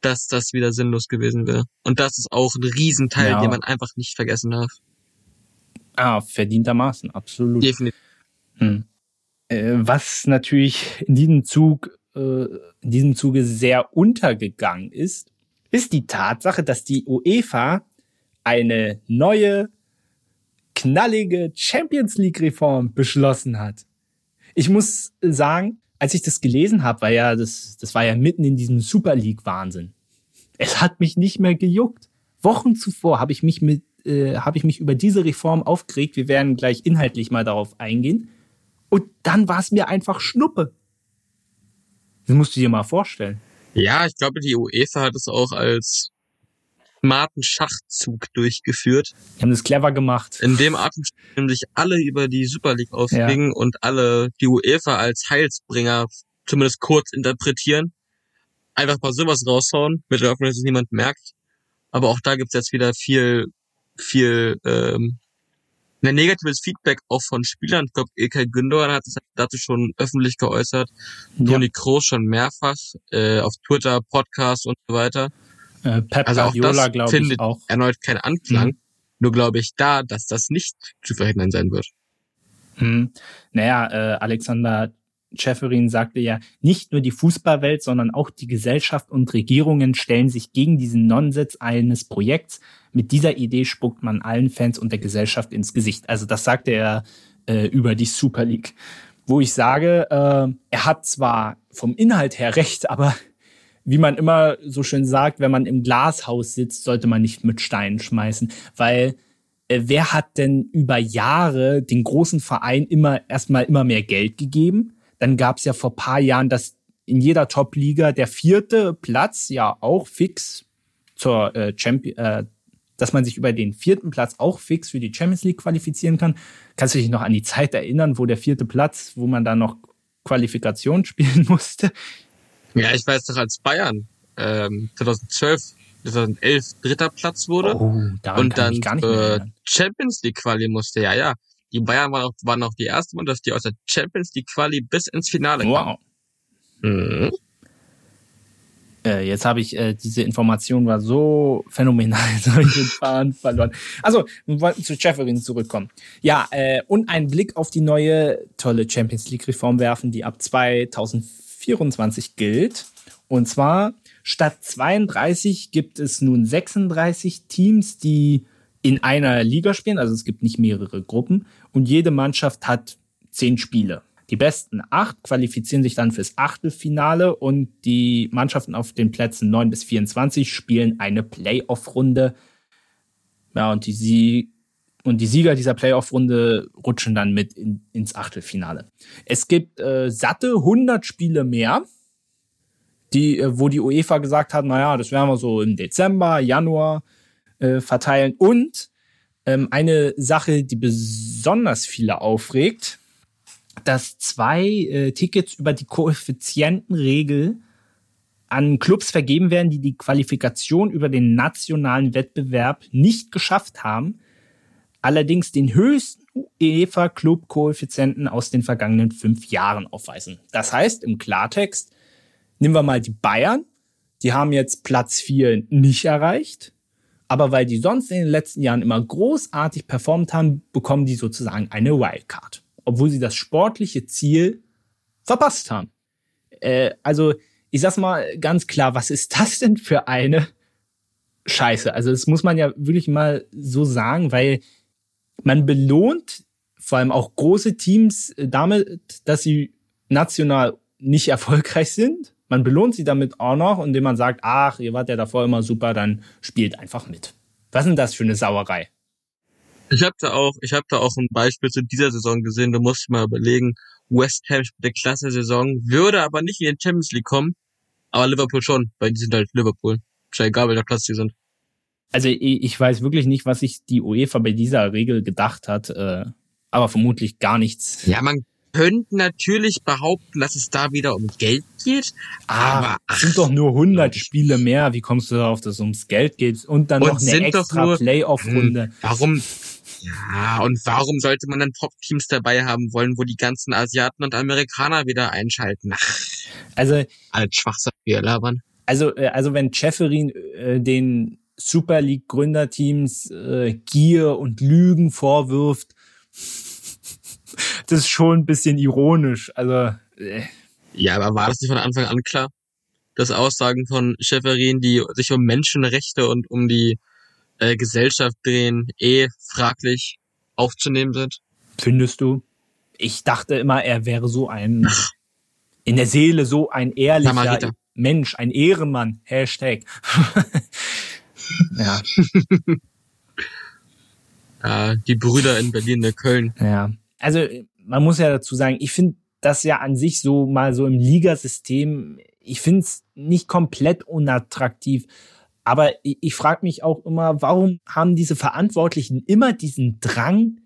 dass das wieder sinnlos gewesen wäre. Und das ist auch ein Riesenteil, ja. den man einfach nicht vergessen darf. Ah, verdientermaßen, absolut. Definitiv. Hm. Äh, was natürlich in diesem Zug, äh, in diesem Zuge sehr untergegangen ist, ist die Tatsache, dass die UEFA eine neue, knallige Champions League Reform beschlossen hat. Ich muss sagen, als ich das gelesen habe, war ja das, das war ja mitten in diesem Super League Wahnsinn. Es hat mich nicht mehr gejuckt. Wochen zuvor habe ich mich mit, äh, habe ich mich über diese Reform aufgeregt. Wir werden gleich inhaltlich mal darauf eingehen. Und dann war es mir einfach Schnuppe. Das musst du dir mal vorstellen. Ja, ich glaube, die UEFA hat es auch als smarten Schachzug durchgeführt. Die haben das clever gemacht. In dem Atemzug nämlich alle über die Super League aufregen ja. und alle die UEFA als Heilsbringer zumindest kurz interpretieren einfach mal sowas raushauen, mit der Hoffnung, dass es niemand merkt. Aber auch da gibt's jetzt wieder viel, viel ähm, ein negatives Feedback auch von Spielern. Ich glaube, Ilkay Gündogan hat sich dazu schon öffentlich geäußert. Ja. Toni Kroos schon mehrfach äh, auf Twitter, Podcast und so weiter. Äh, Pep also auch das findet auch. erneut keinen Anklang. Mhm. Nur glaube ich da, dass das nicht zu verhindern sein wird. Hm. Naja, äh, Alexander Schäferin sagte ja, nicht nur die Fußballwelt, sondern auch die Gesellschaft und Regierungen stellen sich gegen diesen Nonsens eines Projekts. Mit dieser Idee spuckt man allen Fans und der Gesellschaft ins Gesicht. Also das sagte er äh, über die Super League. Wo ich sage, äh, er hat zwar vom Inhalt her recht, aber wie man immer so schön sagt, wenn man im Glashaus sitzt, sollte man nicht mit Steinen schmeißen, weil äh, wer hat denn über Jahre den großen Verein immer erstmal immer mehr Geld gegeben? Dann gab es ja vor paar Jahren, dass in jeder Top-Liga der vierte Platz ja auch fix zur äh, Champion, äh, dass man sich über den vierten Platz auch fix für die Champions League qualifizieren kann. Kannst du dich noch an die Zeit erinnern, wo der vierte Platz, wo man da noch Qualifikation spielen musste? Ja, ich weiß doch, als Bayern ähm, 2012, 2011 dritter Platz wurde oh, und dann äh, Champions League Quali musste. Ja, ja. Die Bayern waren auch, waren auch die erste Mannschaft, die aus der Champions League Quali bis ins Finale kam. Wow. Mhm. Äh, jetzt habe ich, äh, diese Information war so phänomenal, jetzt habe ich den Faden verloren. Also, wir wollten zu Jefferin zurückkommen. Ja, äh, und einen Blick auf die neue tolle Champions League-Reform werfen, die ab 2024 gilt. Und zwar, statt 32 gibt es nun 36 Teams, die in einer Liga spielen, also es gibt nicht mehrere Gruppen und jede Mannschaft hat zehn Spiele. Die besten acht qualifizieren sich dann fürs Achtelfinale und die Mannschaften auf den Plätzen 9 bis 24 spielen eine Playoff-Runde. Ja, und die, Sie und die Sieger dieser Playoff-Runde rutschen dann mit in, ins Achtelfinale. Es gibt äh, satte 100 Spiele mehr, die, äh, wo die UEFA gesagt hat, naja, das werden wir so im Dezember, Januar äh, verteilen. Und ähm, eine Sache, die besonders viele aufregt, dass zwei äh, Tickets über die Koeffizientenregel an Clubs vergeben werden, die die Qualifikation über den nationalen Wettbewerb nicht geschafft haben, allerdings den höchsten UEFA-Club-Koeffizienten aus den vergangenen fünf Jahren aufweisen. Das heißt im Klartext, nehmen wir mal die Bayern, die haben jetzt Platz vier nicht erreicht, aber weil die sonst in den letzten Jahren immer großartig performt haben, bekommen die sozusagen eine Wildcard obwohl sie das sportliche Ziel verpasst haben. Äh, also, ich sag's mal ganz klar, was ist das denn für eine Scheiße? Also, das muss man ja wirklich mal so sagen, weil man belohnt vor allem auch große Teams damit, dass sie national nicht erfolgreich sind. Man belohnt sie damit auch noch, indem man sagt, ach, ihr wart ja davor immer super, dann spielt einfach mit. Was ist denn das für eine Sauerei? Ich habe da auch, ich habe da auch ein Beispiel zu dieser Saison gesehen. Du musst mal überlegen, West Ham spielt eine klasse Saison, würde aber nicht in die Champions League kommen, aber Liverpool schon, weil die sind halt Liverpool. Ist ja egal, welcher Platz die sind. Also ich weiß wirklich nicht, was sich die UEFA bei dieser Regel gedacht hat, äh, aber vermutlich gar nichts. Ja, man könnte natürlich behaupten, dass es da wieder um Geld geht, ah, aber es sind doch nur 100 Spiele mehr. Wie kommst du darauf, dass es ums Geld geht und dann und noch eine extra Playoff-Runde? Hm, warum? Ja, und warum sollte man dann Top-Teams dabei haben wollen, wo die ganzen Asiaten und Amerikaner wieder einschalten? Also als Schwachsinn labern. Also, äh, also wenn Schäferin äh, den Super League Gründerteams äh, Gier und Lügen vorwirft, das ist schon ein bisschen ironisch. Also äh. ja, aber war das nicht von Anfang an klar, dass Aussagen von Schäferin, die sich um Menschenrechte und um die äh, Gesellschaft drehen, eh fraglich aufzunehmen sind. Findest du? Ich dachte immer, er wäre so ein Ach. in der Seele so ein ehrlicher Mensch, ein Ehrenmann. Hashtag. ja. ja. Die Brüder in Berlin, der Köln. Ja. Also man muss ja dazu sagen, ich finde das ja an sich so mal so im Ligasystem, ich finde es nicht komplett unattraktiv. Aber ich, ich frage mich auch immer, warum haben diese Verantwortlichen immer diesen Drang,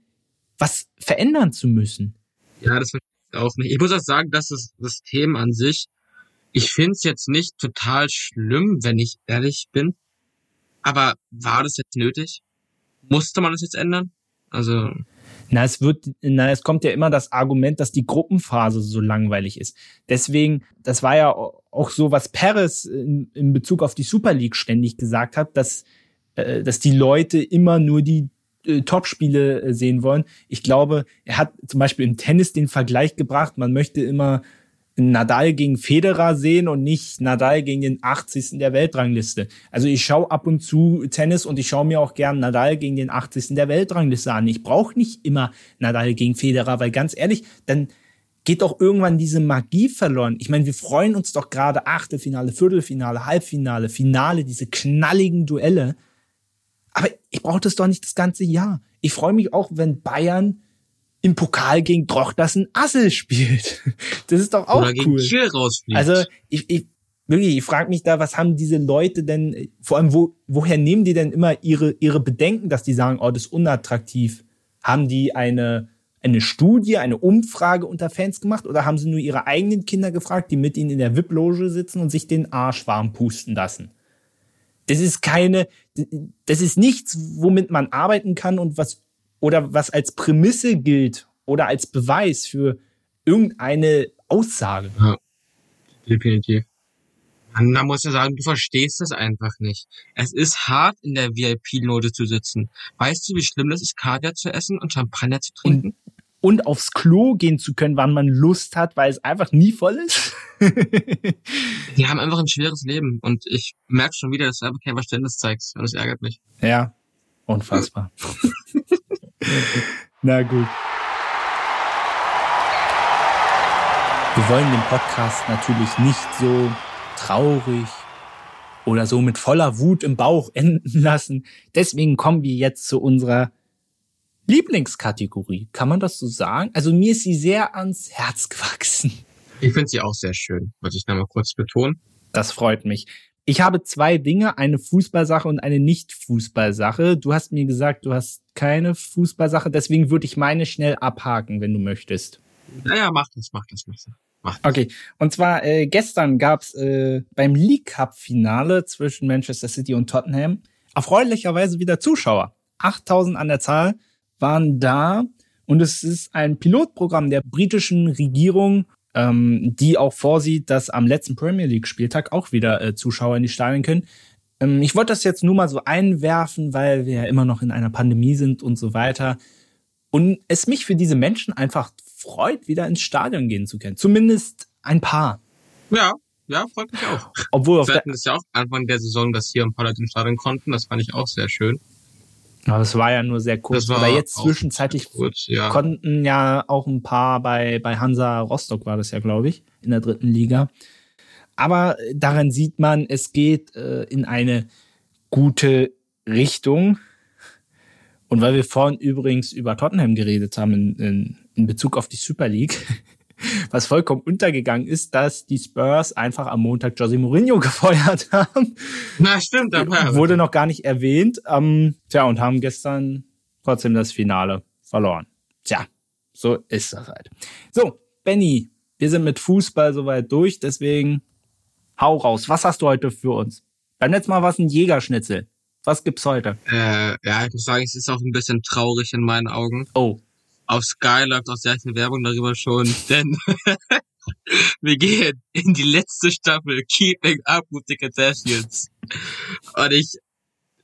was verändern zu müssen? Ja, das verstehe ich auch nicht. Ich muss auch sagen, dass das System an sich, ich finde es jetzt nicht total schlimm, wenn ich ehrlich bin. Aber war das jetzt nötig? Musste man das jetzt ändern? Also. Na, es wird, na, es kommt ja immer das Argument, dass die Gruppenphase so langweilig ist. Deswegen, das war ja auch so, was Perez in, in Bezug auf die Super League ständig gesagt hat, dass, äh, dass die Leute immer nur die äh, Topspiele äh, sehen wollen. Ich glaube, er hat zum Beispiel im Tennis den Vergleich gebracht, man möchte immer Nadal gegen Federer sehen und nicht Nadal gegen den 80. der Weltrangliste. Also ich schaue ab und zu Tennis und ich schaue mir auch gern Nadal gegen den 80. der Weltrangliste an. Ich brauche nicht immer Nadal gegen Federer, weil ganz ehrlich, dann geht doch irgendwann diese Magie verloren. Ich meine, wir freuen uns doch gerade Achtelfinale, Viertelfinale, Halbfinale, Finale, diese knalligen Duelle. Aber ich brauche das doch nicht das ganze Jahr. Ich freue mich auch, wenn Bayern im Pokal gegen Drochtersen Assel spielt. Das ist doch auch Oder gegen cool. Kiel rausfliegt. Also ich, ich, wirklich, ich frage mich da, was haben diese Leute denn, vor allem, wo, woher nehmen die denn immer ihre, ihre Bedenken, dass die sagen, oh, das ist unattraktiv? Haben die eine, eine Studie, eine Umfrage unter Fans gemacht oder haben sie nur ihre eigenen Kinder gefragt, die mit ihnen in der VIP-Loge sitzen und sich den Arsch warm pusten lassen? Das ist keine, das ist nichts, womit man arbeiten kann und was, oder was als Prämisse gilt oder als Beweis für irgendeine Aussage. Ja, definitiv. Man, man muss ja sagen, du verstehst es einfach nicht. Es ist hart, in der VIP-Note zu sitzen. Weißt du, wie schlimm das ist, Kaviar zu essen und Champagner zu trinken? Und, und aufs Klo gehen zu können, wann man Lust hat, weil es einfach nie voll ist? Die haben einfach ein schweres Leben. Und ich merke schon wieder, dass du einfach kein Verständnis zeigst. Und das ärgert mich. Ja, unfassbar. Na gut. Wir wollen den Podcast natürlich nicht so traurig oder so mit voller Wut im Bauch enden lassen. Deswegen kommen wir jetzt zu unserer Lieblingskategorie. Kann man das so sagen? Also mir ist sie sehr ans Herz gewachsen. Ich finde sie auch sehr schön, wollte ich da mal kurz betonen. Das freut mich. Ich habe zwei Dinge, eine Fußballsache und eine Nicht-Fußballsache. Du hast mir gesagt, du hast keine Fußballsache, deswegen würde ich meine schnell abhaken, wenn du möchtest. Naja, mach das, mach das, mach das. Okay, und zwar äh, gestern gab's äh, beim League Cup Finale zwischen Manchester City und Tottenham erfreulicherweise wieder Zuschauer. 8000 an der Zahl waren da und es ist ein Pilotprogramm der britischen Regierung, ähm, die auch vorsieht, dass am letzten Premier League Spieltag auch wieder äh, Zuschauer in die Stadien können. Ähm, ich wollte das jetzt nur mal so einwerfen, weil wir ja immer noch in einer Pandemie sind und so weiter. Und es mich für diese Menschen einfach freut, wieder ins Stadion gehen zu können. Zumindest ein paar. Ja, ja, freut mich auch. Obwohl Wir hatten es ja auch Anfang der Saison, dass hier ein paar Leute ins Stadion konnten. Das fand ich auch sehr schön. Aber es war ja nur sehr kurz. Oder jetzt zwischenzeitlich kurz, ja. konnten ja auch ein paar bei, bei Hansa Rostock war das ja, glaube ich, in der dritten Liga. Aber daran sieht man, es geht äh, in eine gute Richtung. Und weil wir vorhin übrigens über Tottenham geredet haben in, in, in Bezug auf die Super League, was vollkommen untergegangen ist, dass die Spurs einfach am Montag Jose Mourinho gefeuert haben. Na stimmt, aber wurde noch gar nicht erwähnt. Ähm, tja, und haben gestern trotzdem das Finale verloren. Tja, so ist das halt. So, Benny, wir sind mit Fußball soweit durch, deswegen hau raus. Was hast du heute für uns? Beim letzten Mal war es ein Jägerschnitzel. Was gibt's heute? Äh, ja, ich muss sagen, es ist auch ein bisschen traurig in meinen Augen. Oh. Auf Sky läuft auch sehr viel Werbung darüber schon, denn wir gehen in die letzte Staffel Keeping Up with the Kardashians. Und ich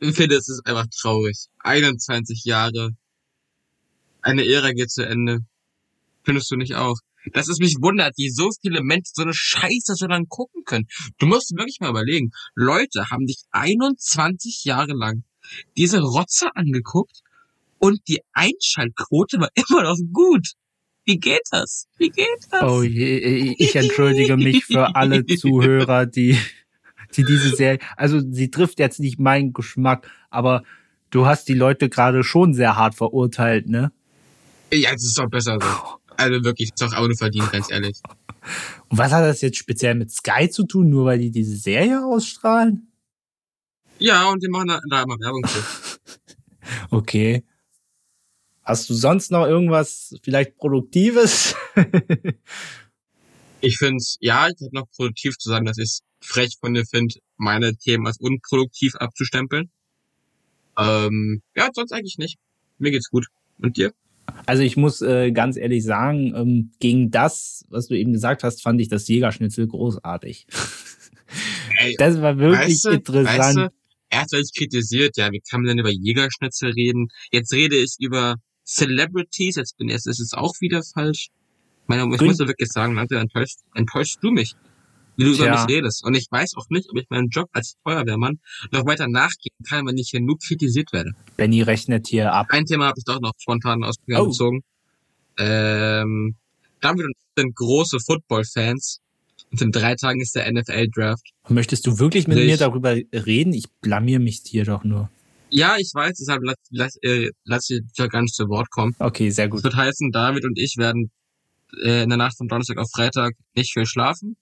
finde, es ist einfach traurig. 21 Jahre. Eine Ära geht zu Ende. Findest du nicht auch? dass es mich wundert, wie so viele Menschen so eine Scheiße so lange gucken können. Du musst wirklich mal überlegen. Leute haben dich 21 Jahre lang diese Rotze angeguckt und die Einschaltquote war immer noch gut. Wie geht das? Wie geht das? Oh je, ich entschuldige mich für alle Zuhörer, die, die diese Serie, also sie trifft jetzt nicht meinen Geschmack, aber du hast die Leute gerade schon sehr hart verurteilt, ne? Ja, es ist doch besser so. Also wirklich, ist doch auch nur verdient, ganz ehrlich. Und was hat das jetzt speziell mit Sky zu tun, nur weil die diese Serie ausstrahlen? Ja, und die machen da, da immer Werbung für. okay. Hast du sonst noch irgendwas vielleicht Produktives? ich finde es, ja, ich habe noch produktiv zu sagen, dass ich frech von dir finde, meine Themen als unproduktiv abzustempeln. Ähm, ja, sonst eigentlich nicht. Mir geht's gut. Und dir? Also ich muss äh, ganz ehrlich sagen, ähm, gegen das, was du eben gesagt hast, fand ich das Jägerschnitzel großartig. Ey, das war wirklich weißt du, interessant. Weißt du, erst weil ich kritisiert, ja, wie kann man denn über Jägerschnitzel reden? Jetzt rede ich über Celebrities, jetzt bin ich, das ist auch wieder falsch. Meine, ich muss ja wirklich sagen, Leute, enttäuscht, enttäuscht du mich wie du Tja. über mich redest. Und ich weiß auch nicht, ob ich meinen Job als Feuerwehrmann noch weiter nachgehen kann, wenn ich hier nur kritisiert werde. Benny rechnet hier ab. Ein Thema habe ich doch noch spontan aus oh. gezogen. Ähm, David und ich sind große Football-Fans. Und in drei Tagen ist der NFL-Draft. Möchtest du wirklich mit ich, mir darüber reden? Ich blamier mich hier doch nur. Ja, ich weiß, deshalb lass, lass, äh, lass ich ja gar nicht zu Wort kommen. Okay, sehr gut. Das wird heißen, David und ich werden äh, in der Nacht von Donnerstag auf Freitag nicht viel schlafen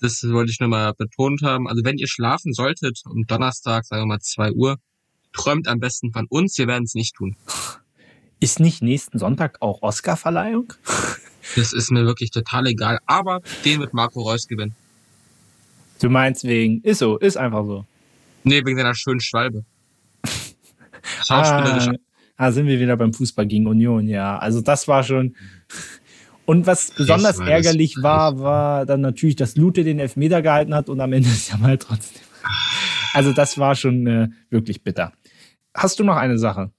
das wollte ich nur mal betont haben. Also wenn ihr schlafen solltet um Donnerstag, sagen wir mal zwei Uhr, träumt am besten von uns, wir werden es nicht tun. Ist nicht nächsten Sonntag auch Oscar-Verleihung? Das ist mir wirklich total egal, aber den wird Marco Reus gewinnen. Du meinst wegen, ist so, ist einfach so. Nee, wegen seiner schönen Schwalbe. Schauspielerischer. Ah, ah, sind wir wieder beim Fußball gegen Union, ja. Also das war schon. Und was besonders war ärgerlich war, war dann natürlich, dass Lute den Elfmeter gehalten hat und am Ende ist ja mal trotzdem. Also das war schon äh, wirklich bitter. Hast du noch eine Sache?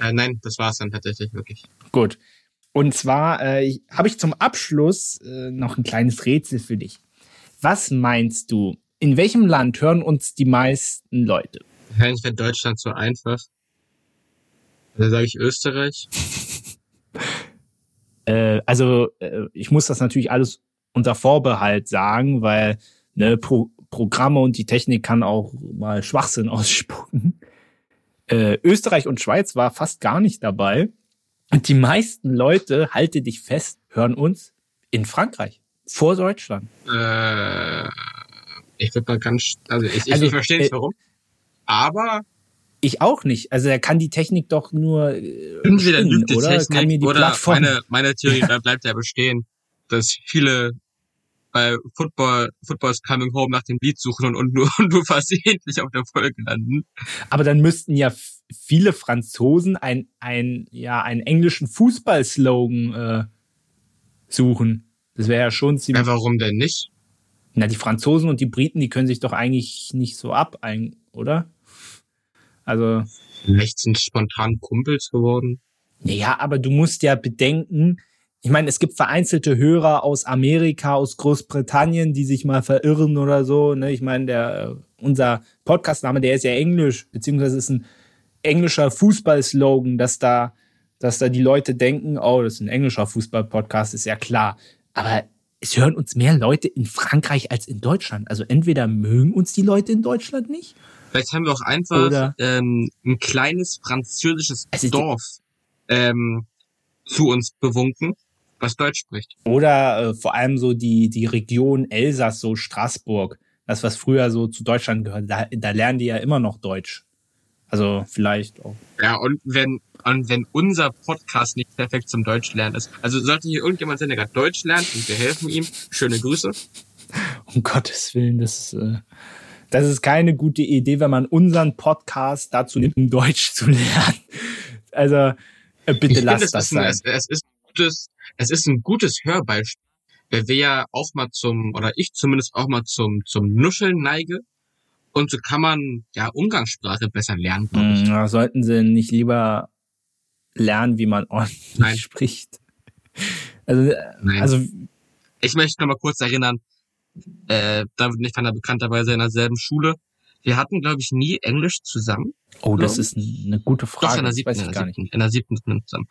Äh, nein, das war es dann tatsächlich wirklich. Gut. Und zwar äh, habe ich zum Abschluss äh, noch ein kleines Rätsel für dich. Was meinst du? In welchem Land hören uns die meisten Leute? Wahrscheinlich wäre Deutschland so einfach. Dann sage ich Österreich. äh, also äh, ich muss das natürlich alles unter Vorbehalt sagen, weil ne, Pro Programme und die Technik kann auch mal Schwachsinn ausspucken. Äh, Österreich und Schweiz war fast gar nicht dabei. Und die meisten Leute, halte dich fest, hören uns in Frankreich. Vor Deutschland. Äh, ich würde mal ganz, also ich, ich also, verstehe nicht äh, warum. Aber ich auch nicht. Also er kann die Technik doch nur entweder lügt die oder? Technik die oder Plattform meine meine Theorie bleibt ja bestehen, dass viele bei Football Football's Coming Home nach dem Lied suchen und, und nur und nur versehentlich auf der Folge landen. Aber dann müssten ja viele Franzosen ein ein ja einen englischen Fußballslogan äh, suchen. Das wäre ja schon ziemlich. Ja, warum denn nicht? Na, die Franzosen und die Briten, die können sich doch eigentlich nicht so ab, oder? Also. Vielleicht sind spontan Kumpels geworden. Ja, aber du musst ja bedenken, ich meine, es gibt vereinzelte Hörer aus Amerika, aus Großbritannien, die sich mal verirren oder so. Ne? Ich meine, der unser Podcastname, der ist ja Englisch, beziehungsweise ist ein englischer Fußballslogan, dass da, dass da die Leute denken, oh, das ist ein englischer Fußballpodcast, ist ja klar. Aber es hören uns mehr Leute in Frankreich als in Deutschland. Also entweder mögen uns die Leute in Deutschland nicht. Vielleicht haben wir auch einfach ähm, ein kleines französisches also Dorf ähm, zu uns bewunken, was Deutsch spricht. Oder äh, vor allem so die, die Region Elsass, so Straßburg. Das, was früher so zu Deutschland gehört, da, da lernen die ja immer noch Deutsch. Also vielleicht auch. Ja, und wenn, und wenn unser Podcast nicht perfekt zum Deutsch lernen ist, also sollte hier irgendjemand sein, der gerade Deutsch lernt und wir helfen ihm, schöne Grüße. Um Gottes Willen, das ist, äh, das ist keine gute Idee, wenn man unseren Podcast dazu nimmt, um Deutsch zu lernen. Also äh, bitte lass das, das sein. Ein, es, es, ist ein gutes, es ist ein gutes Hörbeispiel, weil wir ja auch mal zum, oder ich zumindest auch mal zum, zum Nuscheln neige. Und so kann man ja Umgangssprache besser lernen. Ja, sollten Sie nicht lieber lernen, wie man ordentlich Nein. spricht? Also, Nein. also ich möchte noch mal kurz erinnern, äh, David und ich waren da bekannterweise in derselben Schule. Wir hatten, glaube ich, nie Englisch zusammen. Oh, das ist eine gute Frage. Doch, in der siebten, weiß ich gar nicht. In der siebten zusammen.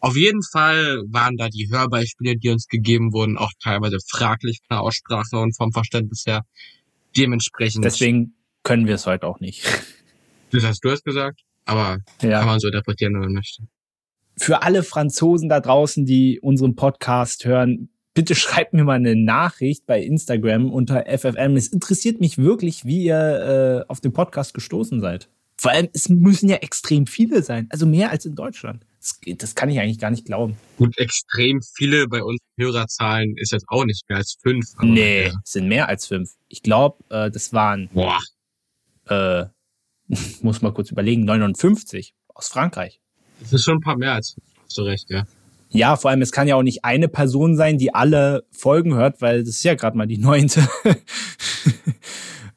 Auf jeden Fall waren da die Hörbeispiele, die uns gegeben wurden, auch teilweise fraglich von der Aussprache und vom Verständnis her. Dementsprechend. Deswegen können wir es heute auch nicht. Das hast du es gesagt, aber ja. kann man so interpretieren, wenn man möchte. Für alle Franzosen da draußen, die unseren Podcast hören, bitte schreibt mir mal eine Nachricht bei Instagram unter FFM. Es interessiert mich wirklich, wie ihr äh, auf den Podcast gestoßen seid. Vor allem, es müssen ja extrem viele sein, also mehr als in Deutschland. Das, das kann ich eigentlich gar nicht glauben. Gut, extrem viele bei uns Hörerzahlen ist jetzt auch nicht mehr als fünf. nee, ja. sind mehr als fünf. Ich glaube, äh, das waren, Boah. Äh, muss mal kurz überlegen, 59 aus Frankreich. Das ist schon ein paar mehr als hast du recht, ja. Ja, vor allem, es kann ja auch nicht eine Person sein, die alle Folgen hört, weil das ist ja gerade mal die neunte.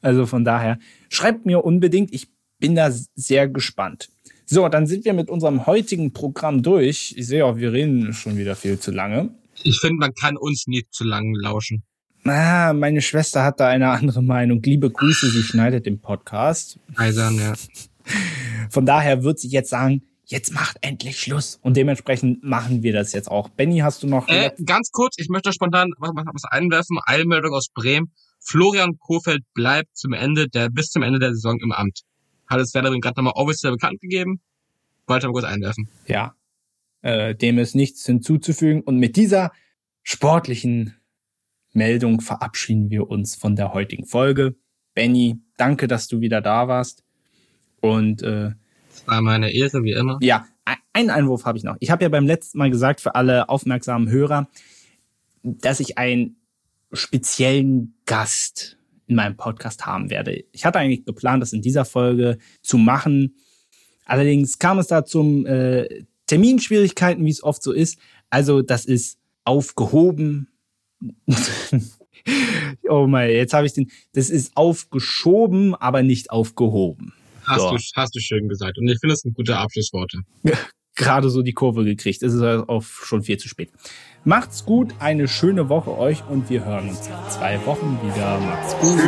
also von daher, schreibt mir unbedingt, ich bin da sehr gespannt. So, dann sind wir mit unserem heutigen Programm durch. Ich sehe auch, wir reden schon wieder viel zu lange. Ich finde, man kann uns nie zu lange lauschen. Ah, meine Schwester hat da eine andere Meinung. Liebe Grüße, sie schneidet den Podcast. Eisern, ja. Von daher wird sie jetzt sagen, jetzt macht endlich Schluss. Und dementsprechend machen wir das jetzt auch. Benny, hast du noch? Äh, ganz kurz, ich möchte spontan was, was einwerfen. Eilmeldung aus Bremen. Florian Kofeld bleibt zum Ende der, bis zum Ende der Saison im Amt. Hat es Werder gerade nochmal offiziell bekannt gegeben. Wollte mal kurz einwerfen. Ja. Äh, dem ist nichts hinzuzufügen. Und mit dieser sportlichen Meldung verabschieden wir uns von der heutigen Folge. Benny, danke, dass du wieder da warst. Und äh, war meine Ehre, wie immer. Ja, einen Einwurf habe ich noch. Ich habe ja beim letzten Mal gesagt, für alle aufmerksamen Hörer, dass ich einen speziellen Gast in meinem Podcast haben werde. Ich hatte eigentlich geplant, das in dieser Folge zu machen. Allerdings kam es da zum äh, Terminschwierigkeiten, wie es oft so ist. Also das ist aufgehoben. oh mein, jetzt habe ich den. Das ist aufgeschoben, aber nicht aufgehoben. Hast, so. du, hast du schön gesagt. Und ich finde, es sind gute Abschlussworte. Gerade so die Kurve gekriegt. Es ist auch schon viel zu spät. Macht's gut, eine schöne Woche euch und wir hören uns in zwei Wochen wieder. Macht's gut.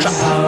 Ciao.